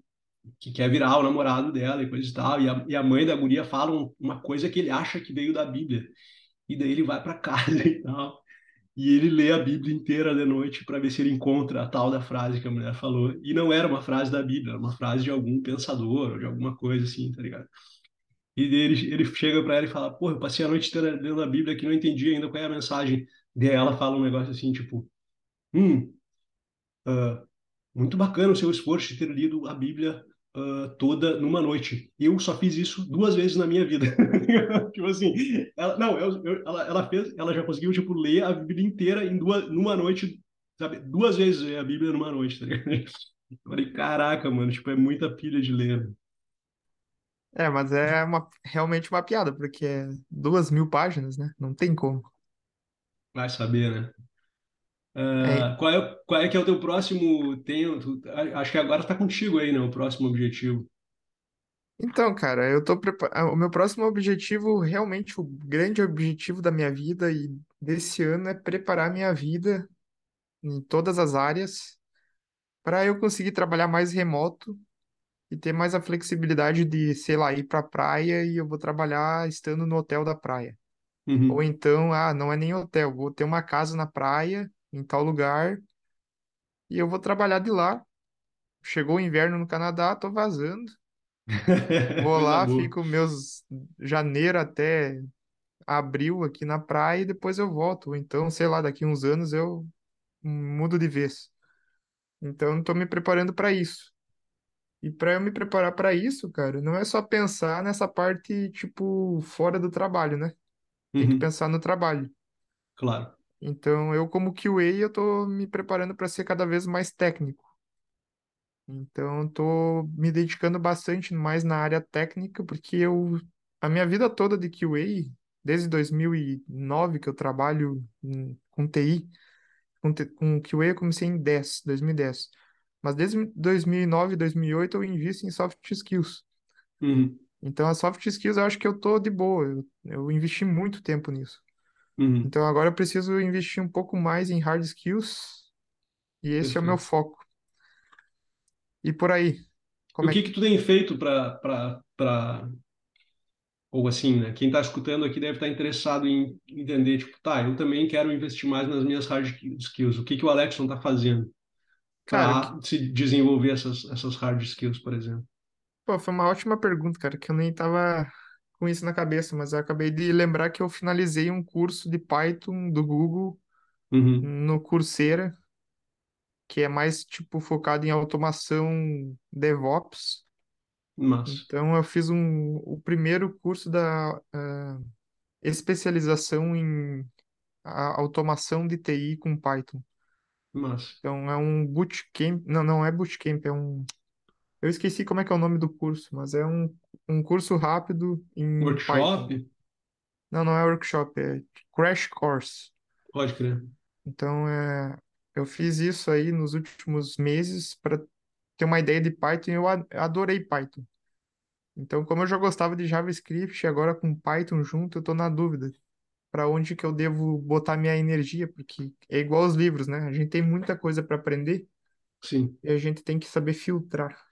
que quer virar o namorado dela e coisa e tal, e a, e a mãe da guria fala um, uma coisa que ele acha que veio da Bíblia. E daí ele vai para (laughs) casa e tal. E ele lê a Bíblia inteira de noite para ver se ele encontra a tal da frase que a mulher falou. E não era uma frase da Bíblia, era uma frase de algum pensador ou de alguma coisa assim, tá ligado? E ele, ele chega para ela e fala: Pô, eu passei a noite inteira lendo a Bíblia que não entendi ainda qual é a mensagem. Daí ela fala um negócio assim, tipo: Hum, muito bacana o seu esforço de ter lido a Bíblia uh, toda numa noite. Eu só fiz isso duas vezes na minha vida. (laughs) tipo assim, ela, não, eu, eu, ela, ela fez, ela já conseguiu tipo ler a Bíblia inteira em duas, numa noite, sabe? Duas vezes a Bíblia numa noite, tá ligado? Eu falei, caraca, mano, tipo, é muita pilha de ler. É, mas é uma, realmente uma piada, porque é duas mil páginas, né? Não tem como. Vai saber, né? É, Uh, qual é, qual é que é o teu próximo? Tem, tu, acho que agora tá contigo aí, né? O próximo objetivo. então, cara, eu tô preparado. O meu próximo objetivo, realmente o grande objetivo da minha vida e desse ano é preparar minha vida em todas as áreas para eu conseguir trabalhar mais remoto e ter mais a flexibilidade de, sei lá, ir pra praia e eu vou trabalhar estando no hotel da praia. Ou Uhum. então, ah, não é nem hotel, vou ter uma casa na praia, em tal lugar, e eu vou trabalhar de lá. Chegou o inverno no Canadá, tô vazando. Vou (laughs) lá, fico meus janeiro até abril aqui na praia e depois eu volto. Então, sei lá, daqui uns anos eu mudo de vez. Então, estou me preparando para isso. E para eu me preparar para isso, cara, não é só pensar nessa parte, tipo, fora do trabalho, né? Tem que Uhum, pensar no trabalho. claro. Então, eu como QA, eu tô me preparando para ser cada vez mais técnico. Então, eu tô me dedicando bastante mais na área técnica, porque eu a minha vida toda de QA, desde 2009 que eu trabalho com TI, com, com QA eu comecei em 10, 2010. Mas desde 2009, 2008 eu invisto em soft skills. Uhum, Então, as soft skills eu acho que eu tô de boa. Eu, eu investi muito tempo nisso. Uhum, Então, agora eu preciso investir um pouco mais em hard skills e esse é o meu foco. E por aí, o é que que... que tu tem feito para para ou assim, né? Quem está escutando aqui deve estar interessado em entender, tipo, tá, eu também quero investir mais nas minhas hard skills. O que que o Alexson está fazendo Cara, que... para se desenvolver essas essas hard skills, por exemplo? Pô, foi uma ótima pergunta, cara, que eu nem tava com isso na cabeça, mas eu acabei de lembrar que eu finalizei um curso de Python do Google Uhum, no Coursera, que é mais, tipo, focado em automação DevOps. Então, eu fiz um, o primeiro curso da ah, especialização em automação de TI com Python. Então, é um bootcamp. Não, não é bootcamp, é um. Eu esqueci como é que é o nome do curso, mas é um, um curso rápido em Workshop? Python. Não, não é workshop, é crash course. Pode crer. Então, é, eu fiz isso aí nos últimos meses para ter uma ideia de Python e eu adorei Python. Então, como eu já gostava de JavaScript, agora com Python junto, eu tô na dúvida para onde que eu devo botar minha energia, porque é igual aos livros, né? A gente tem muita coisa para aprender Sim. e a gente tem que saber filtrar.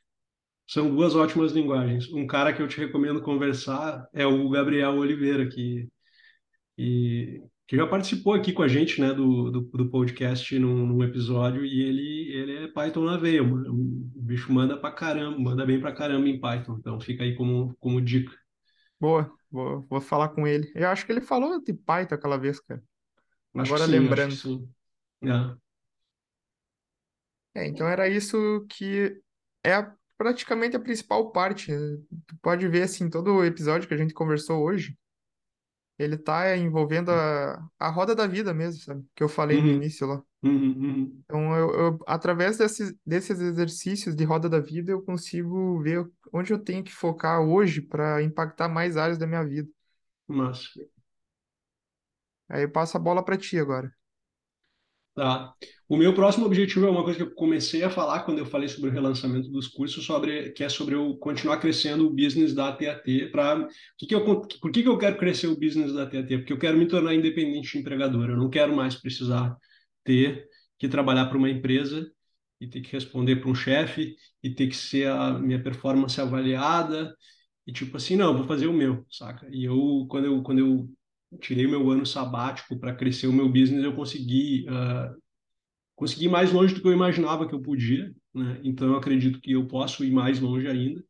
São duas ótimas linguagens. Um cara que eu te recomendo conversar é o Gabriel Oliveira, que, e, que já participou aqui com a gente, né, do, do, do podcast num, num episódio, e ele, ele é Python na veia, mano. O bicho manda pra caramba, manda bem pra caramba em Python. Então fica aí como, como dica. Boa, vou, vou falar com ele. Eu acho que ele falou de Python aquela vez, cara. Acho que Agora sim, que lembrando. sim. É. É, então era isso que é a- praticamente a principal parte. Tu pode ver, assim, todo o episódio que a gente conversou hoje, ele tá envolvendo a, a roda da vida mesmo, sabe? Que eu falei no Uhum, início lá. uhum, uhum. Então, eu, eu- através desses, desses exercícios de roda da vida, eu consigo ver onde eu tenho que focar hoje para impactar mais áreas da minha vida. Massa. Aí eu passo a bola para ti agora. Tá. O meu próximo objetivo é uma coisa que eu comecei a falar quando eu falei sobre o relançamento dos cursos, sobre que é sobre eu continuar crescendo o business da AT&T para que que eu por que que eu quero crescer o business da AT&T? Porque eu quero me tornar independente empregador. Eu não quero mais precisar ter que trabalhar para uma empresa e ter que responder para um chefe e ter que ser a minha performance avaliada e tipo assim, não, vou fazer o meu, saca? E eu quando eu quando eu tirei meu ano sabático para crescer o meu business, eu consegui uh, consegui mais longe do que eu imaginava que eu podia, né? Então eu acredito que eu posso ir mais longe ainda.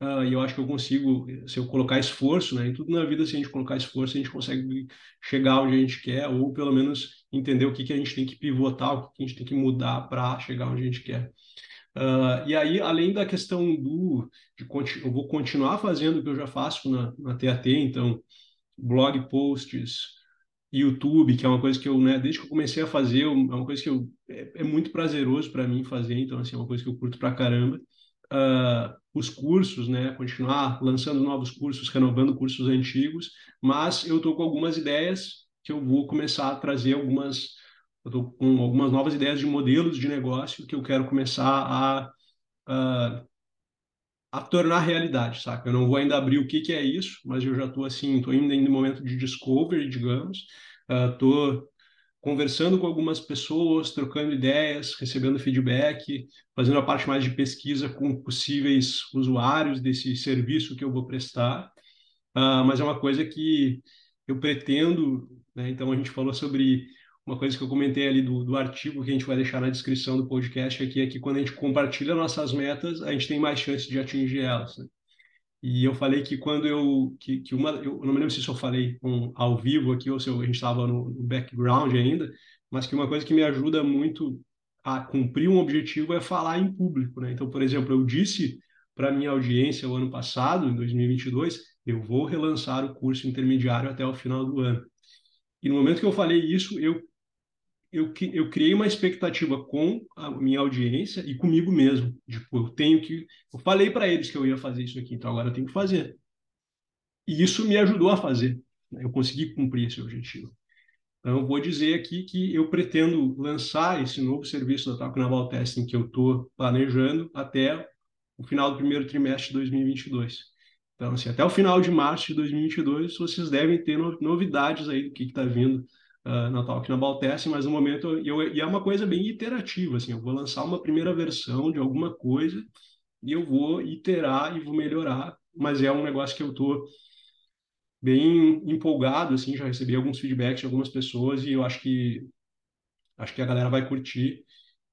Uh, e eu acho que eu consigo, se eu colocar esforço, né? Em tudo na vida, se a gente colocar esforço, a gente consegue chegar onde a gente quer, ou pelo menos entender o que, que a gente tem que pivotar, o que, que a gente tem que mudar para chegar onde a gente quer. Uh, e aí, além da questão do, de, eu vou continuar fazendo o que eu já faço na, na TAT, então blog posts, YouTube, que é uma coisa que eu, né, desde que eu comecei a fazer, é uma coisa que eu, é, é muito prazeroso para mim fazer, então, assim, é uma coisa que eu curto pra caramba. Uh, os cursos, né, continuar lançando novos cursos, renovando cursos antigos, mas eu estou com algumas ideias que eu vou começar a trazer algumas, eu tô com algumas novas ideias de modelos de negócio que eu quero começar a, a a tornar realidade, saca? Eu não vou ainda abrir o que que é isso, mas eu já estou assim, estou indo em momento de discovery, digamos, estou uh, conversando com algumas pessoas, trocando ideias, recebendo feedback, fazendo a parte mais de pesquisa com possíveis usuários desse serviço que eu vou prestar, uh, mas é uma coisa que eu pretendo, né? Então a gente falou sobre uma coisa que eu comentei ali do, do artigo que a gente vai deixar na descrição do podcast aqui é que quando a gente compartilha nossas metas, a gente tem mais chance de atingir elas. Né? E eu falei que quando eu que, que uma eu não me lembro se eu falei um, ao vivo aqui ou se eu, a gente estava no, no background ainda, mas que uma coisa que me ajuda muito a cumprir um objetivo é falar em público, né? Então, por exemplo, eu disse para minha audiência o ano passado, em 2022, eu vou relançar o curso intermediário até o final do ano. E no momento que eu falei isso, eu eu, eu criei uma expectativa com a minha audiência e comigo mesmo. Tipo, eu tenho que. Eu falei para eles que eu ia fazer isso aqui, então agora eu tenho que fazer. E isso me ajudou a fazer. Né? Eu consegui cumprir esse objetivo. Então, eu vou dizer aqui que eu pretendo lançar esse novo serviço da Talk Naval Testing que eu estou planejando até o final do primeiro trimestre de 2022. Então, assim, até o final de março de 2022, vocês devem ter novidades aí do que está vindo na Talk Naval Testing, mas no momento, eu, e é uma coisa bem iterativa, assim, eu vou lançar uma primeira versão de alguma coisa e eu vou iterar e vou melhorar, mas é um negócio que eu estou bem empolgado, assim, já recebi alguns feedbacks de algumas pessoas e eu acho que acho que a galera vai curtir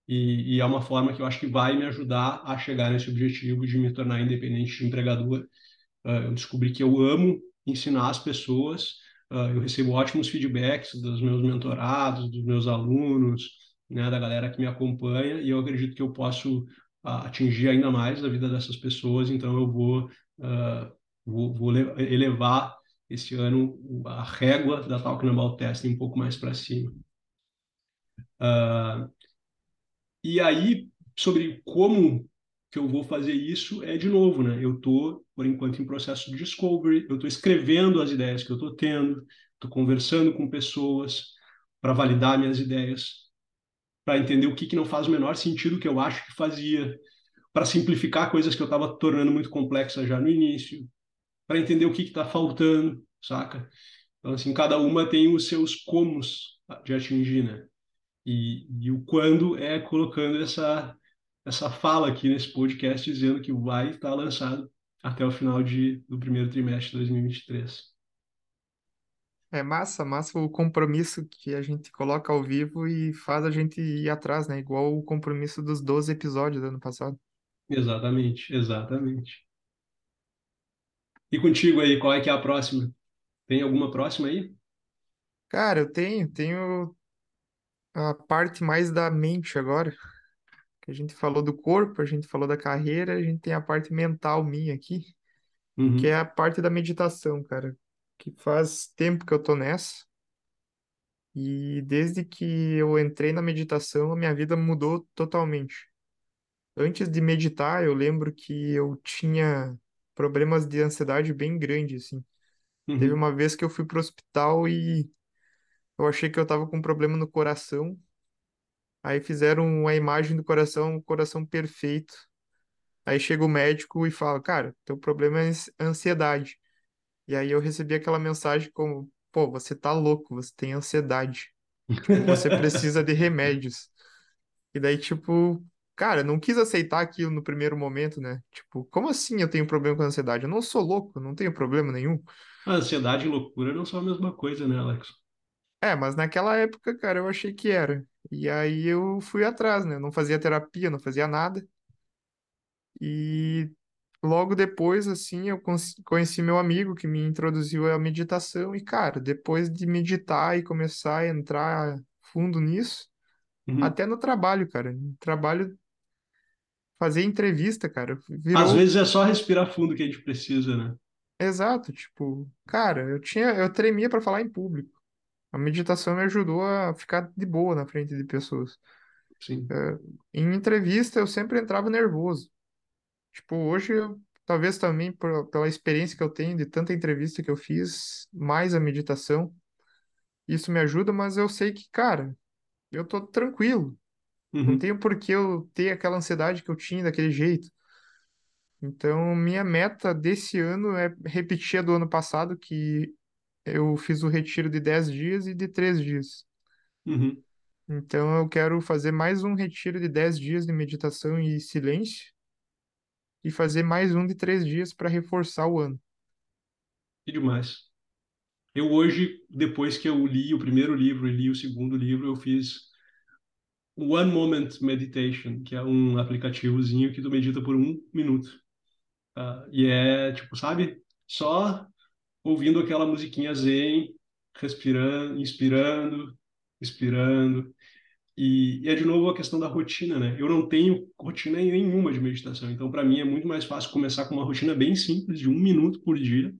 e, e, é uma forma que eu acho que vai me ajudar a chegar nesse objetivo de me tornar independente de empregador. Uh, eu descobri que eu amo ensinar as pessoas, eu recebo ótimos feedbacks dos meus mentorados, dos meus alunos, né, da galera que me acompanha e eu acredito que eu posso uh, atingir ainda mais a vida dessas pessoas, então eu vou, vou, vou elevar esse ano a régua da Talking About Testing um pouco mais para cima. Uh, e aí, sobre como que eu vou fazer isso, é de novo, né? Eu estou, por enquanto, em processo de discovery, eu estou escrevendo as ideias que eu estou tendo, estou conversando com pessoas para validar minhas ideias, para entender o que, que não faz o menor sentido que eu acho que fazia, para simplificar coisas que eu estava tornando muito complexas já no início, para entender o que está faltando, saca? Então, assim, cada uma tem os seus comos de atingir, né? E, e o quando é colocando essa, essa fala aqui nesse podcast dizendo que vai estar lançado até o final de, do primeiro trimestre de 2023. É massa, massa o compromisso que a gente coloca ao vivo e faz a gente ir atrás, né? Igual o compromisso dos 12 episódios do ano passado. Exatamente, exatamente. E contigo aí, qual é que é a próxima? Tem alguma próxima aí? Cara, eu tenho, tenho a parte mais da mente agora. Que a gente falou do corpo, a gente falou da carreira, a gente tem a parte mental minha aqui, que é Uhum, a parte da meditação, cara. Que faz tempo que eu tô nessa. E desde que eu entrei na meditação, a minha vida mudou totalmente. Antes de meditar, eu lembro que eu tinha problemas de ansiedade bem grandes, assim. Teve uhum. uma vez que eu fui pro hospital e eu achei que eu tava com um problema no coração. Aí fizeram uma imagem do coração, coração perfeito. Aí chega o médico e fala, cara, teu problema é ans- ansiedade. E aí eu recebi aquela mensagem como, pô, você tá louco, você tem ansiedade. Tipo, você precisa de remédios. E daí, tipo, cara, não quis aceitar aquilo no primeiro momento, né? Tipo, como assim eu tenho problema com ansiedade? Eu não sou louco, não tenho problema nenhum. A ansiedade e loucura não são a mesma coisa, né, Alex? É, mas naquela época, cara, eu achei que era. E aí eu fui atrás, né? Eu não fazia terapia, não fazia nada. E logo depois, assim, eu cons- conheci meu amigo que me introduziu à meditação. E, cara, depois de meditar e começar a entrar fundo nisso, Uhum. até no trabalho, cara. No trabalho, fazer entrevista, cara, Às virou vezes é só respirar fundo que a gente precisa, né? exato. Tipo, cara, eu tinha, eu tremia para falar em público. A meditação me ajudou a ficar de boa na frente de pessoas. Sim. É, em entrevista, eu sempre entrava nervoso. Tipo, hoje, eu, talvez também por- pela experiência que eu tenho de tanta entrevista que eu fiz, mais a meditação, isso me ajuda, mas eu sei que, cara, eu tô tranquilo. Não Uhum. tenho por que eu ter aquela ansiedade que eu tinha daquele jeito. Então, minha meta desse ano é repetir a do ano passado, que eu fiz o retiro de 10 dias e de 3 dias. Uhum. Então, eu quero fazer mais um retiro de 10 dias de meditação e silêncio e fazer mais um de 3 dias para reforçar o ano. Que demais. Eu hoje, depois que eu li o primeiro livro e li o segundo livro, eu fiz One Moment Meditation, que é um aplicativozinho que tu medita por um minuto. tá? E é, tipo, sabe? Só ouvindo aquela musiquinha zen, respirando, inspirando, expirando. E, e, é de novo a questão da rotina, né? Eu não tenho rotina nenhuma de meditação, então para mim é muito mais fácil começar com uma rotina bem simples, de um minuto por dia,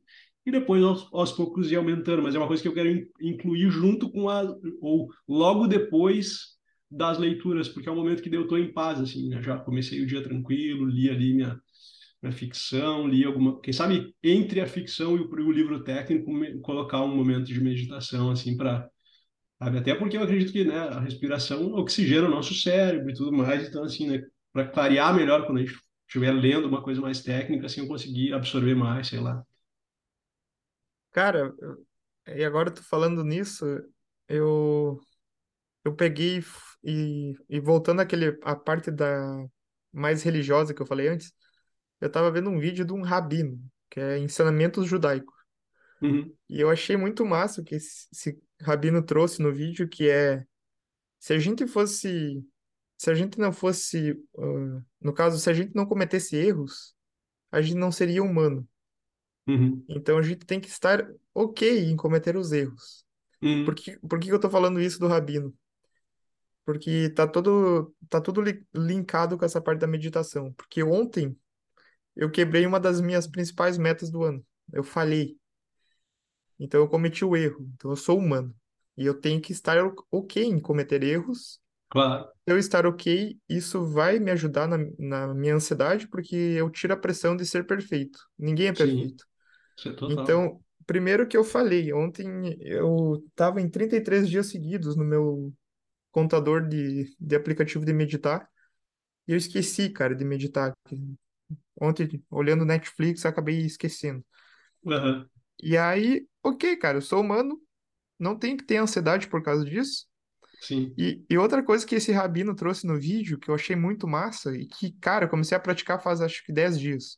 e depois aos, aos poucos ir aumentando. Mas é uma coisa que eu quero incluir junto com a. ou logo depois das leituras, porque é o momento que eu estou em paz, assim, né? já comecei o dia tranquilo, li ali minha, minha ficção, li alguma. Quem sabe entre a ficção e o, o livro técnico, me, colocar um momento de meditação, assim, para? Até porque eu acredito que né, a respiração oxigena o nosso cérebro e tudo mais. Então, assim, né, para clarear melhor quando a gente estiver lendo uma coisa mais técnica, assim, eu conseguir absorver mais, sei lá. Cara, e agora tu falando nisso, eu eu peguei e, e voltando àquele a parte da mais religiosa que eu falei antes, eu tava vendo um vídeo de um rabino, que é ensinamentos judaicos. Uhum. E eu achei muito massa o que esse, esse Rabino trouxe no vídeo, que é se a gente fosse, se a gente não fosse, uh, no caso, se a gente não cometesse erros, a gente não seria humano. Uhum. Então a gente tem que estar ok em cometer os erros. Uhum. Por que, por que eu tô falando isso do Rabino? Porque tá todo, tá tudo li- linkado com essa parte da meditação. Porque ontem eu quebrei uma das minhas principais metas do ano. Eu falhei. Então eu cometi o erro. Então eu sou humano. E eu tenho que estar ok em cometer erros. Claro. Eu estar ok, isso vai me ajudar na, na minha ansiedade, porque eu tiro a pressão de ser perfeito. Ninguém é perfeito. É. Então, primeiro que eu falei, ontem eu estava em 33 dias seguidos no meu contador de, de aplicativo de meditar, e eu esqueci, cara, de meditar. Ontem, olhando Netflix, acabei esquecendo. Uhum. E aí, ok, cara, eu sou humano, não tenho que ter ansiedade por causa disso. Sim. E, e outra coisa que esse rabino trouxe no vídeo, que eu achei muito massa, e que, cara, eu comecei a praticar faz acho que 10 dias.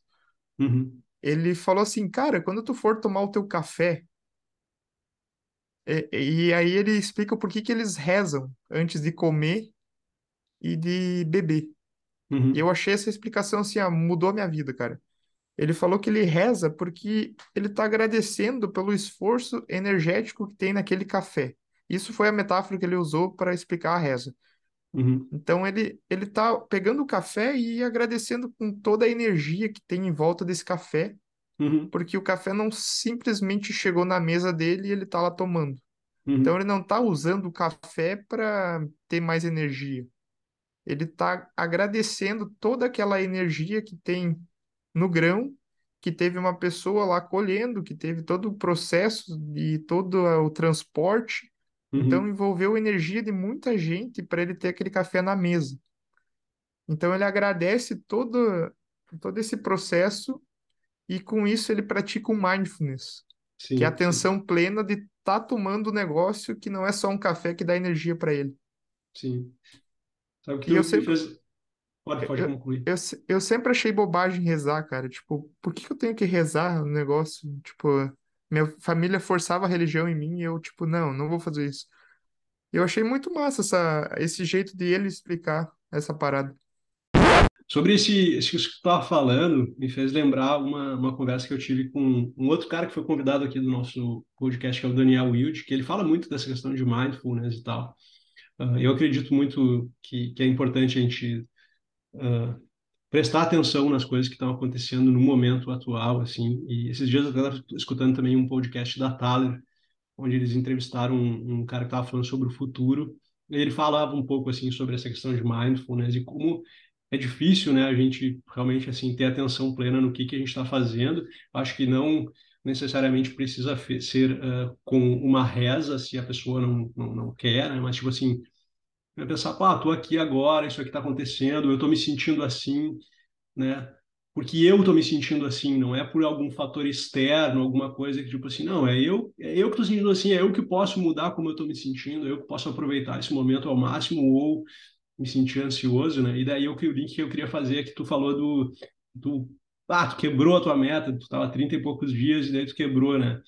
Uhum. Ele falou assim, cara, quando tu for tomar o teu café, e, e aí ele explica o porquê que eles rezam antes de comer e de beber. Uhum. E eu achei essa explicação assim, ah, mudou a minha vida, cara. Ele falou que ele reza porque ele está agradecendo pelo esforço energético que tem naquele café. Isso foi a metáfora que ele usou para explicar a reza. Uhum. Então ele ele está pegando o café e agradecendo com toda a energia que tem em volta desse café, Uhum. porque o café não simplesmente chegou na mesa dele e ele está lá tomando. Então Uhum. ele não está usando o café para ter mais energia. Ele está agradecendo toda aquela energia que tem no grão, que teve uma pessoa lá colhendo, que teve todo o processo e todo o transporte. Então Uhum. envolveu energia de muita gente para ele ter aquele café na mesa. Então ele agradece todo, todo esse processo e com isso ele pratica o mindfulness, que é a Sim, sim, atenção plena de estar tá tomando o negócio que não é só um café que dá energia para ele. sim. Sabe que E eu sempre, fez. Pode, pode eu, concluir. eu, eu sempre achei bobagem rezar, cara. Tipo, por que eu tenho que rezar no negócio? Tipo, minha família forçava a religião em mim e eu, tipo, não, não vou fazer isso. Eu achei muito massa essa, esse jeito de ele explicar essa parada. Sobre esse, esse que você estava falando, me fez lembrar uma, uma conversa que eu tive com um outro cara que foi convidado aqui do nosso podcast, que é o Daniel Wild, que ele fala muito dessa questão de mindfulness e tal. Uh, eu acredito muito que, que é importante a gente uh, prestar atenção nas coisas que estão acontecendo no momento atual, assim. E esses dias eu estava escutando também um podcast da Thaler, onde eles entrevistaram um, um cara que estava falando sobre o futuro. E ele falava um pouco assim sobre essa questão de mindfulness e como é difícil, né, a gente realmente assim ter atenção plena no que que a gente está fazendo. Acho que não necessariamente precisa ser uh, com uma reza se a pessoa não, não, não quer, né? mas tipo assim né, pensar, pá, tô aqui agora, isso aqui está acontecendo, eu estou me sentindo assim, né? Porque eu estou me sentindo assim, não é por algum fator externo, alguma coisa que tipo assim, não, é eu, é eu que estou sentindo assim, é eu que posso mudar como eu estou me sentindo, é eu que posso aproveitar esse momento ao máximo ou me sentir ansioso, né? E daí o link que eu queria fazer é que tu falou do, do ah, tu quebrou a tua meta, tu estava 30 e poucos dias e daí tu quebrou, né?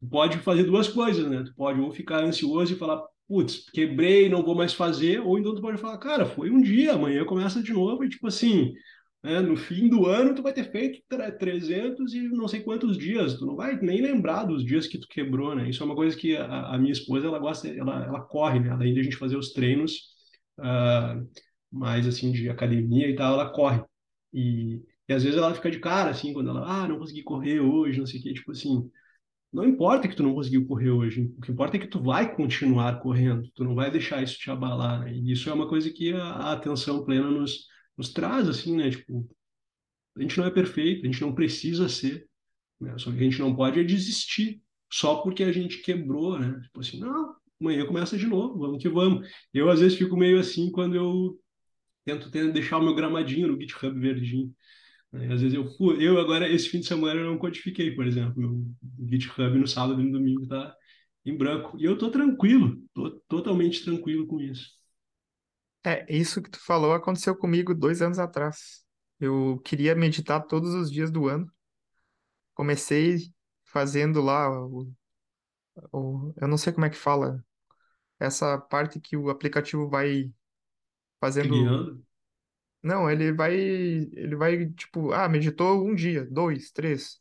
Tu pode fazer duas coisas, né? Tu pode ou ficar ansioso e falar, putz, quebrei, não vou mais fazer, ou então tu pode falar, cara, foi um dia, amanhã começa de novo, e tipo assim, né, no fim do ano tu vai ter feito 300 e não sei quantos dias, tu não vai nem lembrar dos dias que tu quebrou, né? Isso é uma coisa que a, a minha esposa, ela gosta, ela, ela corre, né? Além de a gente fazer os treinos, uh, mais assim de academia e tal, ela corre. E, às vezes ela fica de cara, assim, quando ela, ah, não consegui correr hoje, não sei o quê, tipo assim, não importa que tu não conseguiu correr hoje, o que importa é que tu vai continuar correndo, tu não vai deixar isso te abalar, né? E isso é uma coisa que a, a atenção plena nos, nos traz, assim, né? Tipo, a gente não é perfeito, a gente não precisa ser, né? Só que a gente não pode é desistir só porque a gente quebrou, né? Tipo assim, não, amanhã começa de novo, vamos que vamos. Eu, às vezes, fico meio assim quando eu tento, tento deixar o meu gramadinho no GitHub verdinho. Né? Às vezes eu, eu agora, esse fim de semana, eu não codifiquei, por exemplo. Meu GitHub no sábado e no domingo tá em branco. E eu tô tranquilo, tô totalmente tranquilo com isso. É, isso que tu falou aconteceu comigo dois anos atrás. Eu queria meditar todos os dias do ano. Comecei fazendo lá o, o, eu não sei como é que fala, essa parte que o aplicativo vai fazendo. Guiando. Não, ele vai, ele vai tipo, ah, meditou um dia, dois, três.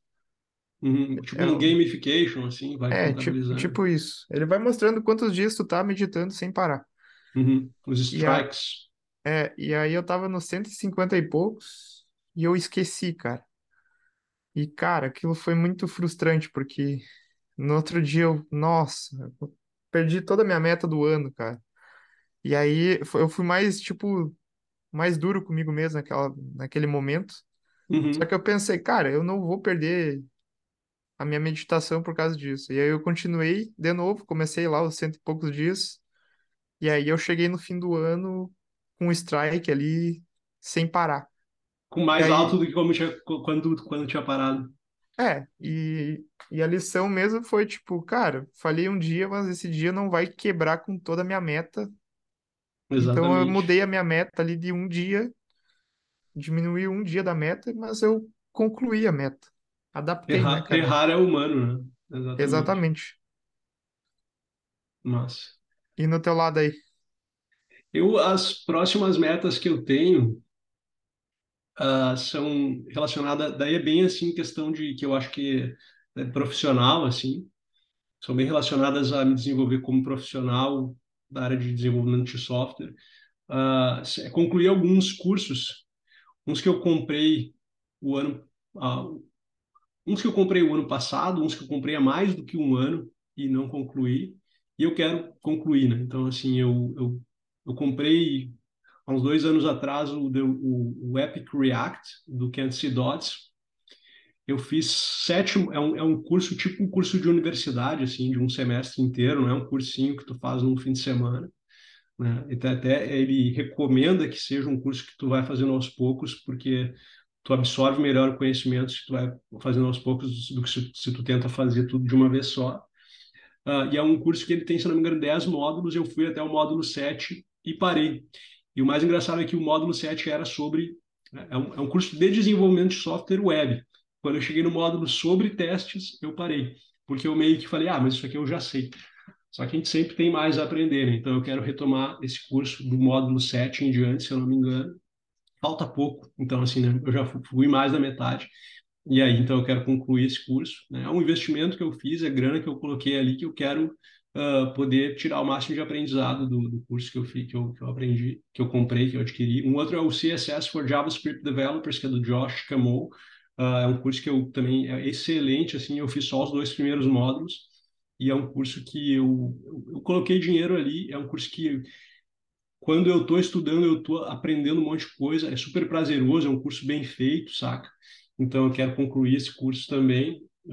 Uhum. Tipo É, um gamification, assim, vai é tipo, tipo isso. Ele vai mostrando quantos dias tu tá meditando sem parar. Uhum. Os E, strikes. é, e aí eu tava nos 150 e poucos e eu esqueci, cara. E, cara, aquilo foi muito frustrante, porque no outro dia eu, nossa, eu perdi toda a minha meta do ano, cara. E aí eu fui mais, tipo, mais duro comigo mesmo naquela, naquele momento. Só Uhum. que eu pensei, cara, eu não vou perder a minha meditação por causa disso. E aí eu continuei de novo, comecei lá os cento e poucos dias. E aí eu cheguei no fim do ano com um strike ali, sem parar. Com mais alto aí, do que como tinha, quando, quando tinha parado. é, e, e a lição mesmo foi tipo, cara, falhei um dia, mas esse dia não vai quebrar com toda a minha meta. Então eu Exatamente. mudei a minha meta ali de um dia, diminuí um dia da meta, mas eu concluí a meta. Adaptei, né, Errar, cara? errar é humano, né? Exatamente. Exatamente. Mas E no teu lado aí? eu, as próximas metas que eu tenho ah, são relacionadas, daí é bem assim, questão de que eu acho que é profissional, assim, são bem relacionadas a me desenvolver como profissional da área de desenvolvimento de software. É concluir alguns cursos, uns que eu comprei o ano, ah, uns que eu comprei o ano passado, uns que eu comprei há mais do que um ano e não concluí, e eu quero concluir, né? Então, assim, eu, eu, eu comprei há uns dois anos atrás o, o, o Epic React do Can't See Dots. Eu fiz sete, é um, é um curso tipo um curso de universidade, assim, de um semestre inteiro, não é um cursinho que tu faz num fim de semana, né? Então, até ele recomenda que seja um curso que tu vai fazendo aos poucos, porque tu absorve melhor conhecimento se tu vai fazendo aos poucos do que se, se tu tenta fazer tudo de uma vez só. Uh, e é um curso que ele tem, se não me engano, 10 módulos. Eu fui até o módulo 7 e parei. E o mais engraçado é que o módulo 7 era sobre. né, É um, é um curso de desenvolvimento de software web. Quando eu cheguei no módulo sobre testes, eu parei. Porque eu meio que falei, ah, mas isso aqui eu já sei. Só que a gente sempre tem mais a aprender, né? Então eu quero retomar esse curso do módulo 7 em diante, se eu não me engano. Falta pouco, então assim, né? Eu já fui mais da metade. E aí, então, eu quero concluir esse curso. Né? É um investimento que eu fiz, é grana que eu coloquei ali, que eu quero uh, poder tirar o máximo de aprendizado do, do curso que eu, fiz, que, eu, que eu aprendi, que eu comprei, que eu adquiri. Um outro é o CSS for JavaScript Developers, que é do Josh Camou. Uh, é um curso que eu também é excelente, assim, eu fiz só os dois primeiros módulos, e é um curso que eu, eu, coloquei dinheiro ali, é um curso que quando eu estou estudando, eu estou aprendendo um monte de coisa, é super prazeroso, é um curso bem feito, saca? Então, eu quero concluir esse curso também. Uh,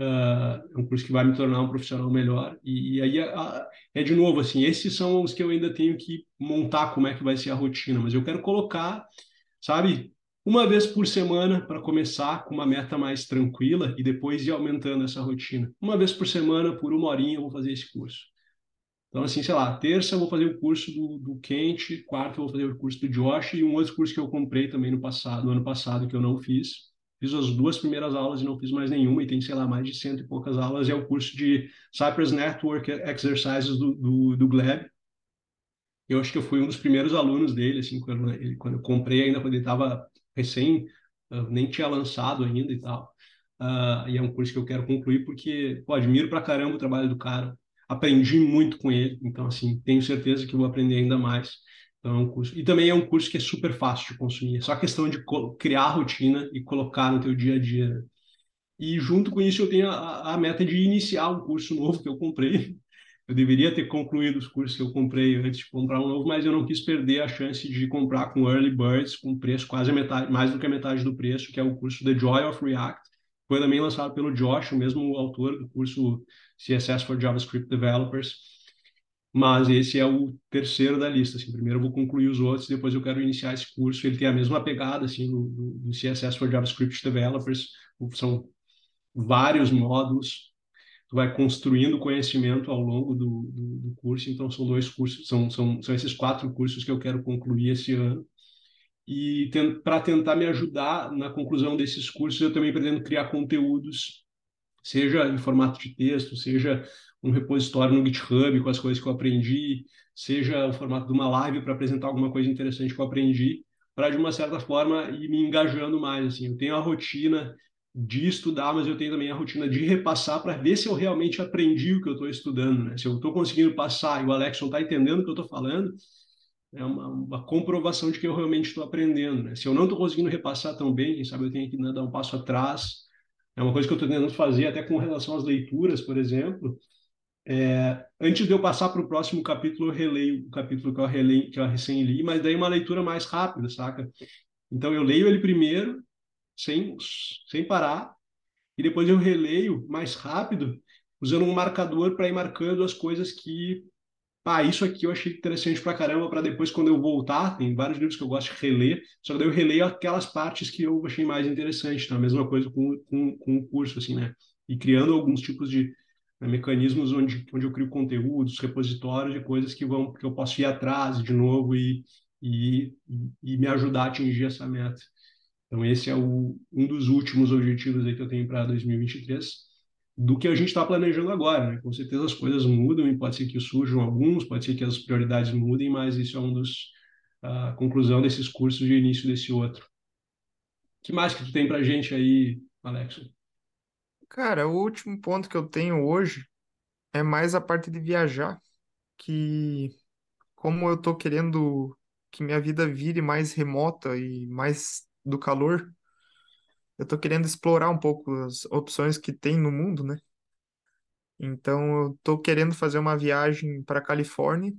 é um curso que vai me tornar um profissional melhor. E, e aí, uh, é de novo, assim, esses são os que eu ainda tenho que montar como é que vai ser a rotina, mas eu quero colocar, sabe, uma vez por semana para começar com uma meta mais tranquila e depois ir aumentando essa rotina. Uma vez por semana, por uma horinha, eu vou fazer esse curso. Então, assim, sei lá, terça eu vou fazer o curso do, do Kent, quarta eu vou fazer o curso do Josh e um outro curso que eu comprei também no passado, no ano passado, que eu não fiz. Fiz as duas primeiras aulas e não fiz mais nenhuma, e tem, sei lá, mais de cento e poucas aulas. É o curso de Cypress Network Exercises do, do, do Gleb. Eu acho que eu fui um dos primeiros alunos dele, assim, quando, ele, quando eu comprei ainda, quando ele estava recém, uh, nem tinha lançado ainda e tal. Uh, e é um curso que eu quero concluir porque, pô, admiro pra caramba o trabalho do cara aprendi muito com ele, então assim, tenho certeza que vou aprender ainda mais. Então, é um curso. E também é um curso que é super fácil de consumir. É só questão de criar a rotina e colocar no teu dia a dia. E junto com isso eu tenho a, a, meta de iniciar um curso (laughs) novo que eu comprei. Eu deveria ter concluído os cursos que eu comprei antes de comprar um novo, mas eu não quis perder a chance de comprar com early birds, com preço quase metade, mais do que a metade do preço, que é o curso The Joy of React. Foi também lançado pelo Josh, o mesmo autor do curso CSS for JavaScript Developers. Mas esse é o terceiro da lista. Assim. Primeiro eu vou concluir os outros, depois eu quero iniciar esse curso. Ele tem a mesma pegada assim, do, do CSS for JavaScript Developers. São vários módulos, tu vai construindo conhecimento ao longo do, do, do curso, então são dois cursos, são, são, são esses quatro cursos que eu quero concluir esse ano. E para tentar me ajudar na conclusão desses cursos, eu também pretendo criar conteúdos, seja em formato de texto, seja um repositório no GitHub com as coisas que eu aprendi, seja o formato de uma live para apresentar alguma coisa interessante que eu aprendi, para de uma certa forma ir me engajando mais. Assim, eu tenho a rotina de estudar, mas eu tenho também a rotina de repassar para ver se eu realmente aprendi o que eu estou estudando, né? Se eu estou conseguindo passar e o Alex não está entendendo o que eu estou falando, é uma, uma, comprovação de que eu realmente estou aprendendo, né? Se eu não estou conseguindo repassar tão bem, quem sabe eu tenho que né, dar um passo atrás. É uma coisa que eu estou tentando fazer até com relação às leituras, por exemplo. É, antes de eu passar para o próximo capítulo, eu releio o capítulo que eu, releio, que eu recém li, mas daí uma leitura mais rápida, saca? Então eu leio ele primeiro, sem, sem parar, e depois eu releio mais rápido, usando um marcador para ir marcando as coisas que, ah, isso aqui eu achei interessante pra caramba, para depois, quando eu voltar, tem vários livros que eu gosto de reler, só que daí eu releio aquelas partes que eu achei mais interessante, tá? A mesma coisa com, com, com o curso, assim, né? E criando alguns tipos de né, mecanismos onde, onde eu crio conteúdos, repositórios de coisas que vão que eu posso ir atrás de novo e, e, e me ajudar a atingir essa meta. Então, esse é o, um dos últimos objetivos aí que eu tenho para 2023, do que a gente está planejando agora. Né? Com certeza as coisas mudam e pode ser que surjam alguns, pode ser que as prioridades mudem, mas isso é um dos a conclusão desses cursos de início desse outro. Que mais que tu tem para gente aí, Alex? Cara, o último ponto que eu tenho hoje é mais a parte de viajar, que como eu tô querendo que minha vida vire mais remota e mais do calor, eu tô querendo explorar um pouco as opções que tem no mundo, né? Então, eu tô querendo fazer uma viagem para Califórnia,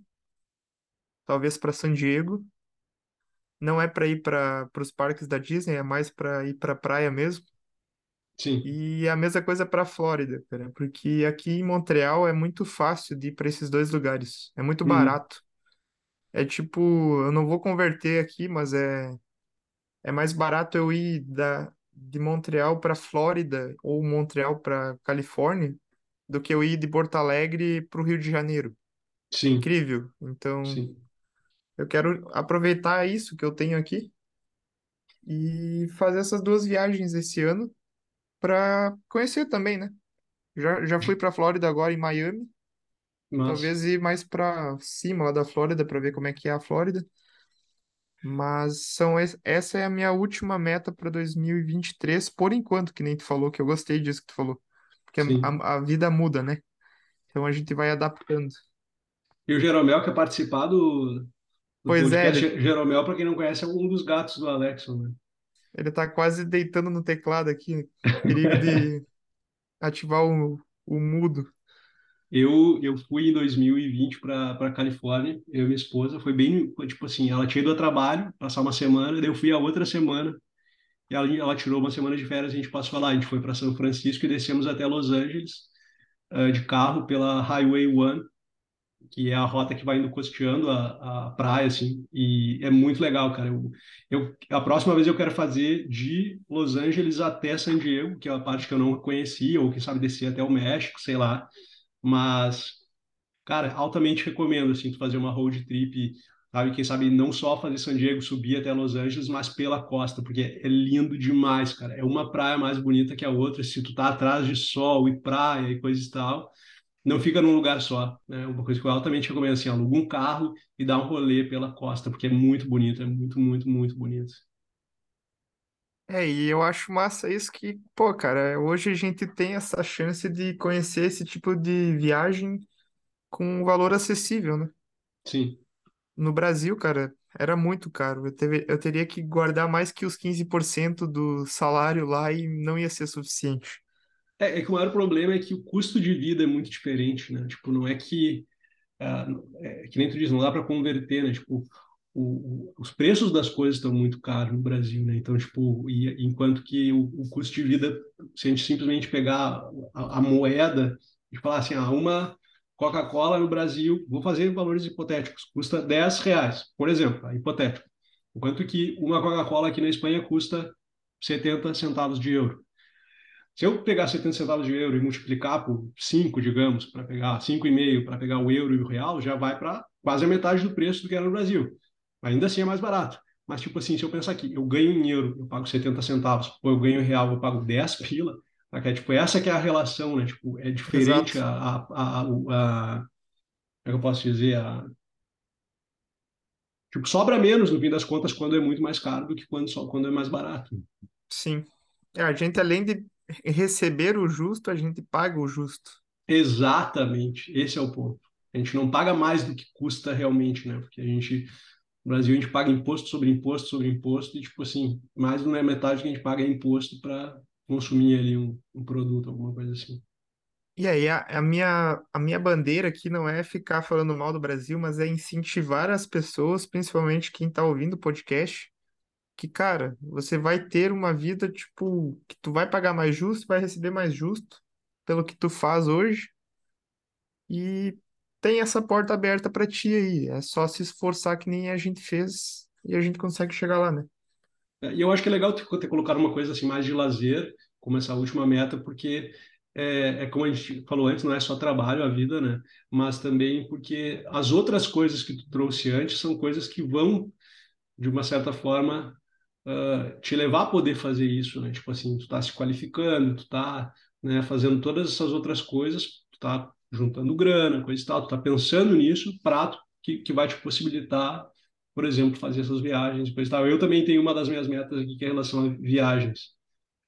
talvez para San Diego. Não é para ir para os parques da Disney, é mais para ir para praia mesmo. Sim. E a mesma coisa para Flórida, cara, porque aqui em Montreal é muito fácil de ir para esses dois lugares. É muito Uhum. barato. É tipo, eu não vou converter aqui, mas é é mais barato eu ir da, de Montreal para Flórida ou Montreal para Califórnia do que eu ir de Porto Alegre para o Rio de Janeiro. É Sim, incrível. Então, sim. eu quero aproveitar isso que eu tenho aqui e fazer essas duas viagens esse ano para conhecer também, né? Já, já fui para Flórida agora em Miami, Mas, talvez ir mais para cima lá da Flórida para ver como é que é a Flórida. Mas são es- essa é a minha última meta para 2023, por enquanto, que nem tu falou, que eu gostei disso que tu falou. Porque a, a vida muda, né? Então a gente vai adaptando. E o Jeromel quer participar do, do Pois é, podcast. ele, Jeromel, para quem não conhece, é um dos gatos do Alexson, né? ele tá quase deitando no teclado aqui. Perigo de (laughs) ativar o, o mudo. Eu, eu fui em 2020 para para Califórnia, eu e minha esposa, foi bem, tipo assim, ela tinha ido a trabalho, passar uma semana, daí eu fui a outra semana, e ela, ela tirou uma semana de férias, a gente passou lá, a gente foi para São Francisco e descemos até Los Angeles, eh, de carro pela Highway One, que é a rota que vai indo costeando a, a praia, assim, e é muito legal, cara. Eu, eu, a próxima vez eu quero fazer de Los Angeles até San Diego, que é a parte que eu não conhecia, ou quem sabe descer até o México, sei lá, mas Cara, altamente recomendo, assim, tu fazer uma road trip, sabe? Quem sabe não só fazer San Diego, subir até Los Angeles, mas pela costa, porque é lindo demais, cara. É uma praia mais bonita que a outra. Se tu tá atrás de sol e praia e coisa e tal, não fica num lugar só, né? Uma coisa que eu altamente recomendo, assim, aluga um carro e dá um rolê pela costa, porque é muito bonito, é muito, muito, muito bonito. É, e eu acho massa isso que, pô, cara, hoje a gente tem essa chance de conhecer esse tipo de viagem com um valor acessível, né? Sim, No Brasil, cara, era muito caro. Eu, teve, eu teria que guardar mais que os 15% do salário lá e não ia ser suficiente. É, é que o maior problema é que o custo de vida é muito diferente, né? Tipo, não é que, ah, é, que nem tu diz, não dá para converter, né? Tipo, o, os preços das coisas estão muito caros no Brasil, né? Então, tipo, e, enquanto que o, o, custo de vida, se a gente simplesmente pegar a, a moeda e falar assim, ah, uma Coca-Cola no Brasil, vou fazer valores hipotéticos, custa 10 reais, por exemplo, é hipotético. Enquanto que uma Coca-Cola aqui na Espanha custa 70 centavos de euro. Se eu pegar 70 centavos de euro e multiplicar por 5, digamos, para pegar 5,5 para pegar o euro e o real, já vai para quase a metade do preço do que era no Brasil. Ainda assim é mais barato. Mas, tipo assim, se eu pensar aqui, eu ganho em euro, eu pago 70 centavos, ou eu ganho em real, eu pago 10 pila, é, tipo, essa que é a relação, né? Tipo, é diferente a, a, a, a, como é que eu posso dizer? A, tipo, sobra menos, no fim das contas, quando é muito mais caro do que quando, só, quando é mais barato. Sim. É, a gente, além de receber o justo, a gente paga o justo. Exatamente. Esse é o ponto. A gente não paga mais do que custa realmente, né? Porque a gente no Brasil a gente paga imposto sobre imposto sobre imposto e tipo assim, mais não é metade que a gente paga é imposto para consumir ali um, um produto, alguma coisa assim. E aí, a, a, minha, a minha bandeira aqui não é ficar falando mal do Brasil, mas é incentivar as pessoas, principalmente quem está ouvindo o podcast, que, cara, você vai ter uma vida, tipo, que tu vai pagar mais justo, vai receber mais justo pelo que tu faz hoje. E tem essa porta aberta para ti aí. É só se esforçar que nem a gente fez e a gente consegue chegar lá, né? É, e eu acho que é legal ter, colocado uma coisa assim mais de lazer, como essa última meta, porque é, é, como a gente falou antes, não é só trabalho a vida, né? Mas também porque as outras coisas que tu trouxe antes são coisas que vão, de uma certa forma, uh, te levar a poder fazer isso, né? Tipo assim, tu tá se qualificando, tu tá né, fazendo todas essas outras coisas, tu tá juntando grana, coisa e tal, tu tá pensando nisso, prato que, que vai te possibilitar por exemplo, fazer essas viagens. Depois, tal. Eu também tenho uma das minhas metas aqui que é em relação a viagens.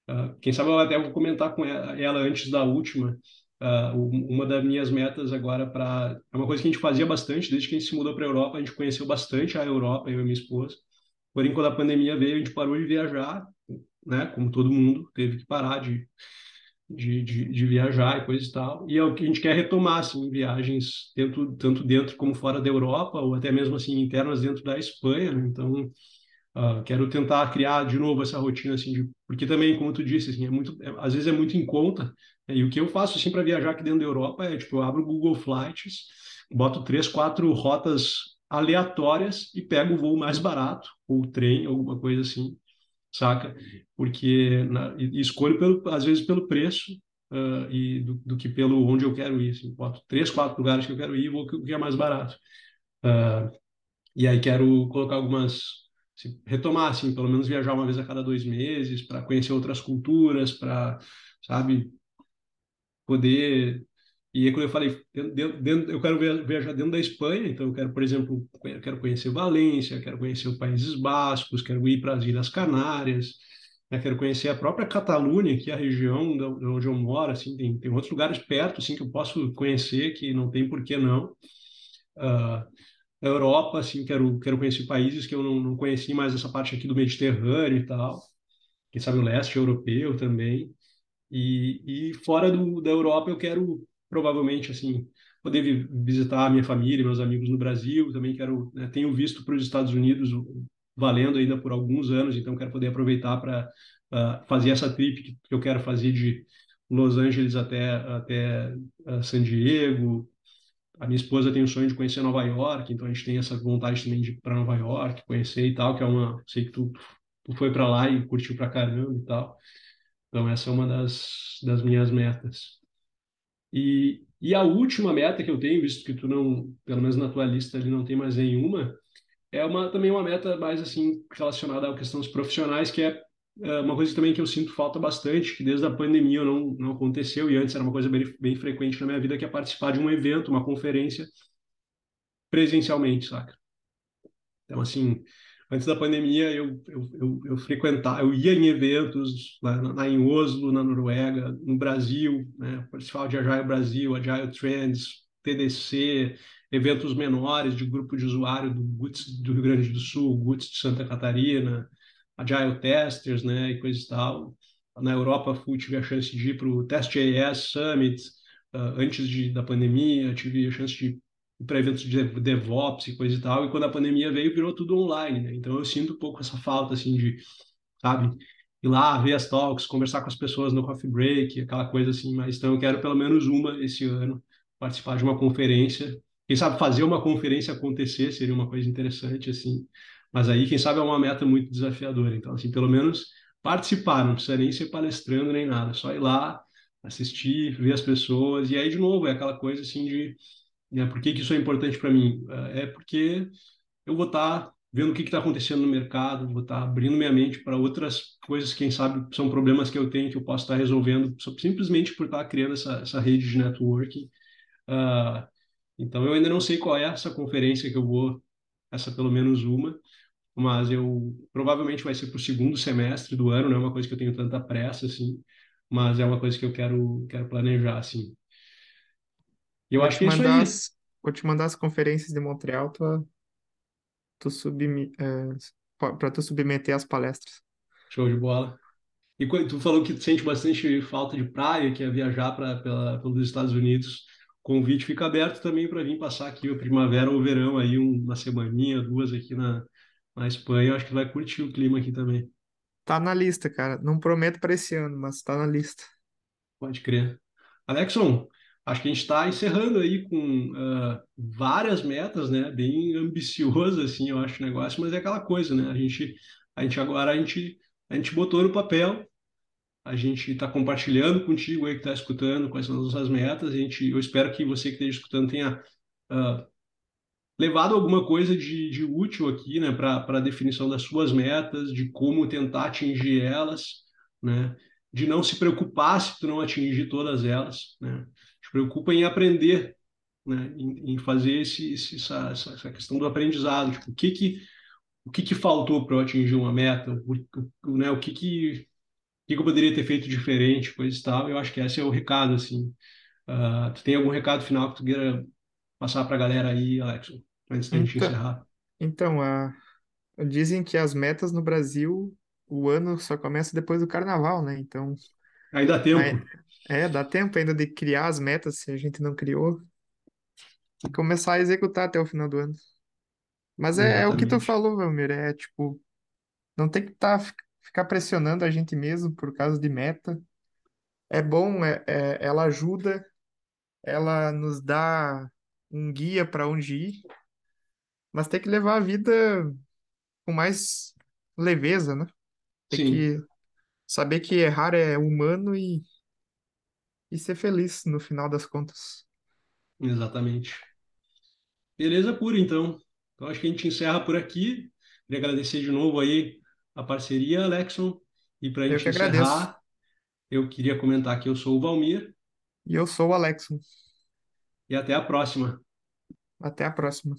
Uh, quem sabe eu até vou comentar com ela, ela antes da última. Uh, uma das minhas metas agora para é uma coisa que a gente fazia bastante desde que a gente se mudou para a Europa. A gente conheceu bastante a Europa, eu e minha esposa. Porém, quando a pandemia veio, a gente parou de viajar, né? Como todo mundo teve que parar de de, de, de, viajar e coisa e tal. E é o que a gente quer retomar, assim, viagens dentro, tanto dentro como fora da Europa, ou até mesmo, assim, internas dentro da Espanha, né? Então, uh, quero tentar criar de novo essa rotina, assim, de, porque também, como tu disse, assim, é muito, é, às vezes é muito em conta, né? e o que eu faço, assim, para viajar aqui dentro da Europa é, tipo, eu abro o Google Flights, boto três, quatro rotas aleatórias e pego o voo mais barato, ou trem, alguma coisa assim, saca? Porque na, escolho pelo, às vezes pelo preço uh, e do, do, que pelo onde eu quero ir. Assim, boto três, quatro lugares que eu quero ir, vou o que é mais barato. Uh, e aí quero colocar algumas assim, retomar assim, pelo menos viajar uma vez a cada dois meses para conhecer outras culturas, para sabe poder e é quando eu falei, dentro, dentro, eu quero viajar dentro da Espanha, então eu quero, por exemplo, eu quero conhecer Valência, quero conhecer os Países Bascos, quero ir para as Ilhas Canárias, né, quero conhecer a própria Catalunha, que é a região de onde eu moro, assim, tem, tem outros lugares perto, assim, que eu posso conhecer, que não tem por que não. Uh, a Europa, assim, quero, quero conhecer países que eu não, não conheci mais essa parte aqui do Mediterrâneo e tal, quem sabe o leste europeu também. E, e fora do, da Europa eu quero provavelmente assim poder visitar a minha família, meus amigos no Brasil. Também quero, né, tenho visto para os Estados Unidos valendo ainda por alguns anos, então quero poder aproveitar para uh, fazer essa trip que, eu quero fazer de Los Angeles até até uh, San Diego. A minha esposa tem o sonho de conhecer Nova York, então a gente tem essa vontade também de ir para Nova York, conhecer e tal, que é uma, sei que tu, tu foi para lá e curtiu para caramba e tal. Então essa é uma das das minhas metas. E, e a última meta que eu tenho, visto que tu não, pelo menos na tua lista ali não tem mais nenhuma, é uma, também uma meta mais assim relacionada à questão dos profissionais, que é, é uma coisa também que eu sinto falta bastante, que desde a pandemia não, não aconteceu e antes era uma coisa bem, bem frequente na minha vida, que é participar de um evento, uma conferência presencialmente, saca? Então, assim, antes da pandemia eu, eu, eu, eu frequentava, eu ia em eventos lá, lá, em Oslo, na Noruega, no Brasil, né, participava de Agile Brasil, Agile Trends, TDC, eventos menores de grupo de usuário do GUTS do Rio Grande do Sul, GUTS de Santa Catarina, Agile Testers, né, e coisa e tal. Na Europa, fui, tive a chance de ir para o Test.js Summit, uh, antes de, da pandemia, tive a chance de para eventos de DevOps e coisa e tal, e quando a pandemia veio, virou tudo online, né? Então eu sinto um pouco essa falta, assim, de, sabe, ir lá, ver as talks, conversar com as pessoas no coffee break, aquela coisa assim, mas então eu quero pelo menos uma esse ano, participar de uma conferência, quem sabe fazer uma conferência acontecer seria uma coisa interessante, assim, mas aí, quem sabe, é uma meta muito desafiadora, então, assim, pelo menos participar, não precisa nem ser palestrando nem nada, só ir lá, assistir, ver as pessoas, e aí, de novo, é aquela coisa, assim, de, né, por que que isso é importante para mim? É porque eu vou estar tá vendo o que está acontecendo no mercado, vou estar tá abrindo minha mente para outras coisas, quem sabe são problemas que eu tenho que eu posso estar tá resolvendo simplesmente por estar tá criando essa, essa rede de networking. Uh, então eu ainda não sei qual é essa conferência que eu vou, essa pelo menos uma, mas eu provavelmente vai ser para o segundo semestre do ano, não é uma coisa que eu tenho tanta pressa assim, mas é uma coisa que eu quero quero planejar assim. E eu vou acho que é isso aí. As, vou te mandar as conferências de Montreal, tu tu submi, é, para tu submeter as palestras. Show de bola. E tu falou que tu sente bastante falta de praia, que é viajar para pelos Estados Unidos. O convite fica aberto também para vir passar aqui a primavera ou o verão aí, uma semaninha, duas aqui na, na Espanha. Eu acho que vai curtir o clima aqui também. Tá na lista, cara. Não prometo para esse ano, mas tá na lista. Pode crer. Alexson, acho que a gente está encerrando aí com uh, várias metas, né? Bem ambicioso, assim, eu acho o negócio, mas é aquela coisa, né? A gente, a gente agora a gente, a gente botou no papel, a gente está compartilhando contigo aí que está escutando quais são as nossas metas. A gente, eu espero que você que esteja escutando tenha uh, levado alguma coisa de, de útil aqui, né? Para a definição das suas metas, de como tentar atingir elas, né? De não se preocupar se tu não atingir todas elas, né? Preocupa em aprender, né? em, em fazer esse, esse, essa, essa questão do aprendizado. Tipo, o que que, o que, que faltou para eu atingir uma meta? O, o, né? o que que, o que que eu poderia ter feito diferente, coisa e tal. Eu acho que esse é o recado, assim. Uh, tu tem algum recado final que tu queira passar para a galera aí, Alex, antes da gente então, encerrar? Então, uh, dizem que as metas no Brasil, o ano só começa depois do carnaval, né? Então... Ainda há tempo. É, dá tempo ainda de criar as metas se a gente não criou e começar a executar até o final do ano. Mas é, é o que tu falou, Valmir, é tipo, não tem que tá, ficar pressionando a gente mesmo por causa de meta. É bom, é, é- ela ajuda, ela nos dá um guia para onde ir, mas tem que levar a vida com mais leveza, né? Tem Sim, que saber que errar é humano e e ser feliz no final das contas. exatamente. Beleza pura, então. Então, acho que a gente encerra por aqui. Queria agradecer de novo aí a parceria, Alexson. E para a gente que agradeço. encerrar, eu queria comentar que eu sou o Valmir. E eu sou o Alex. E até a próxima. Até a próxima.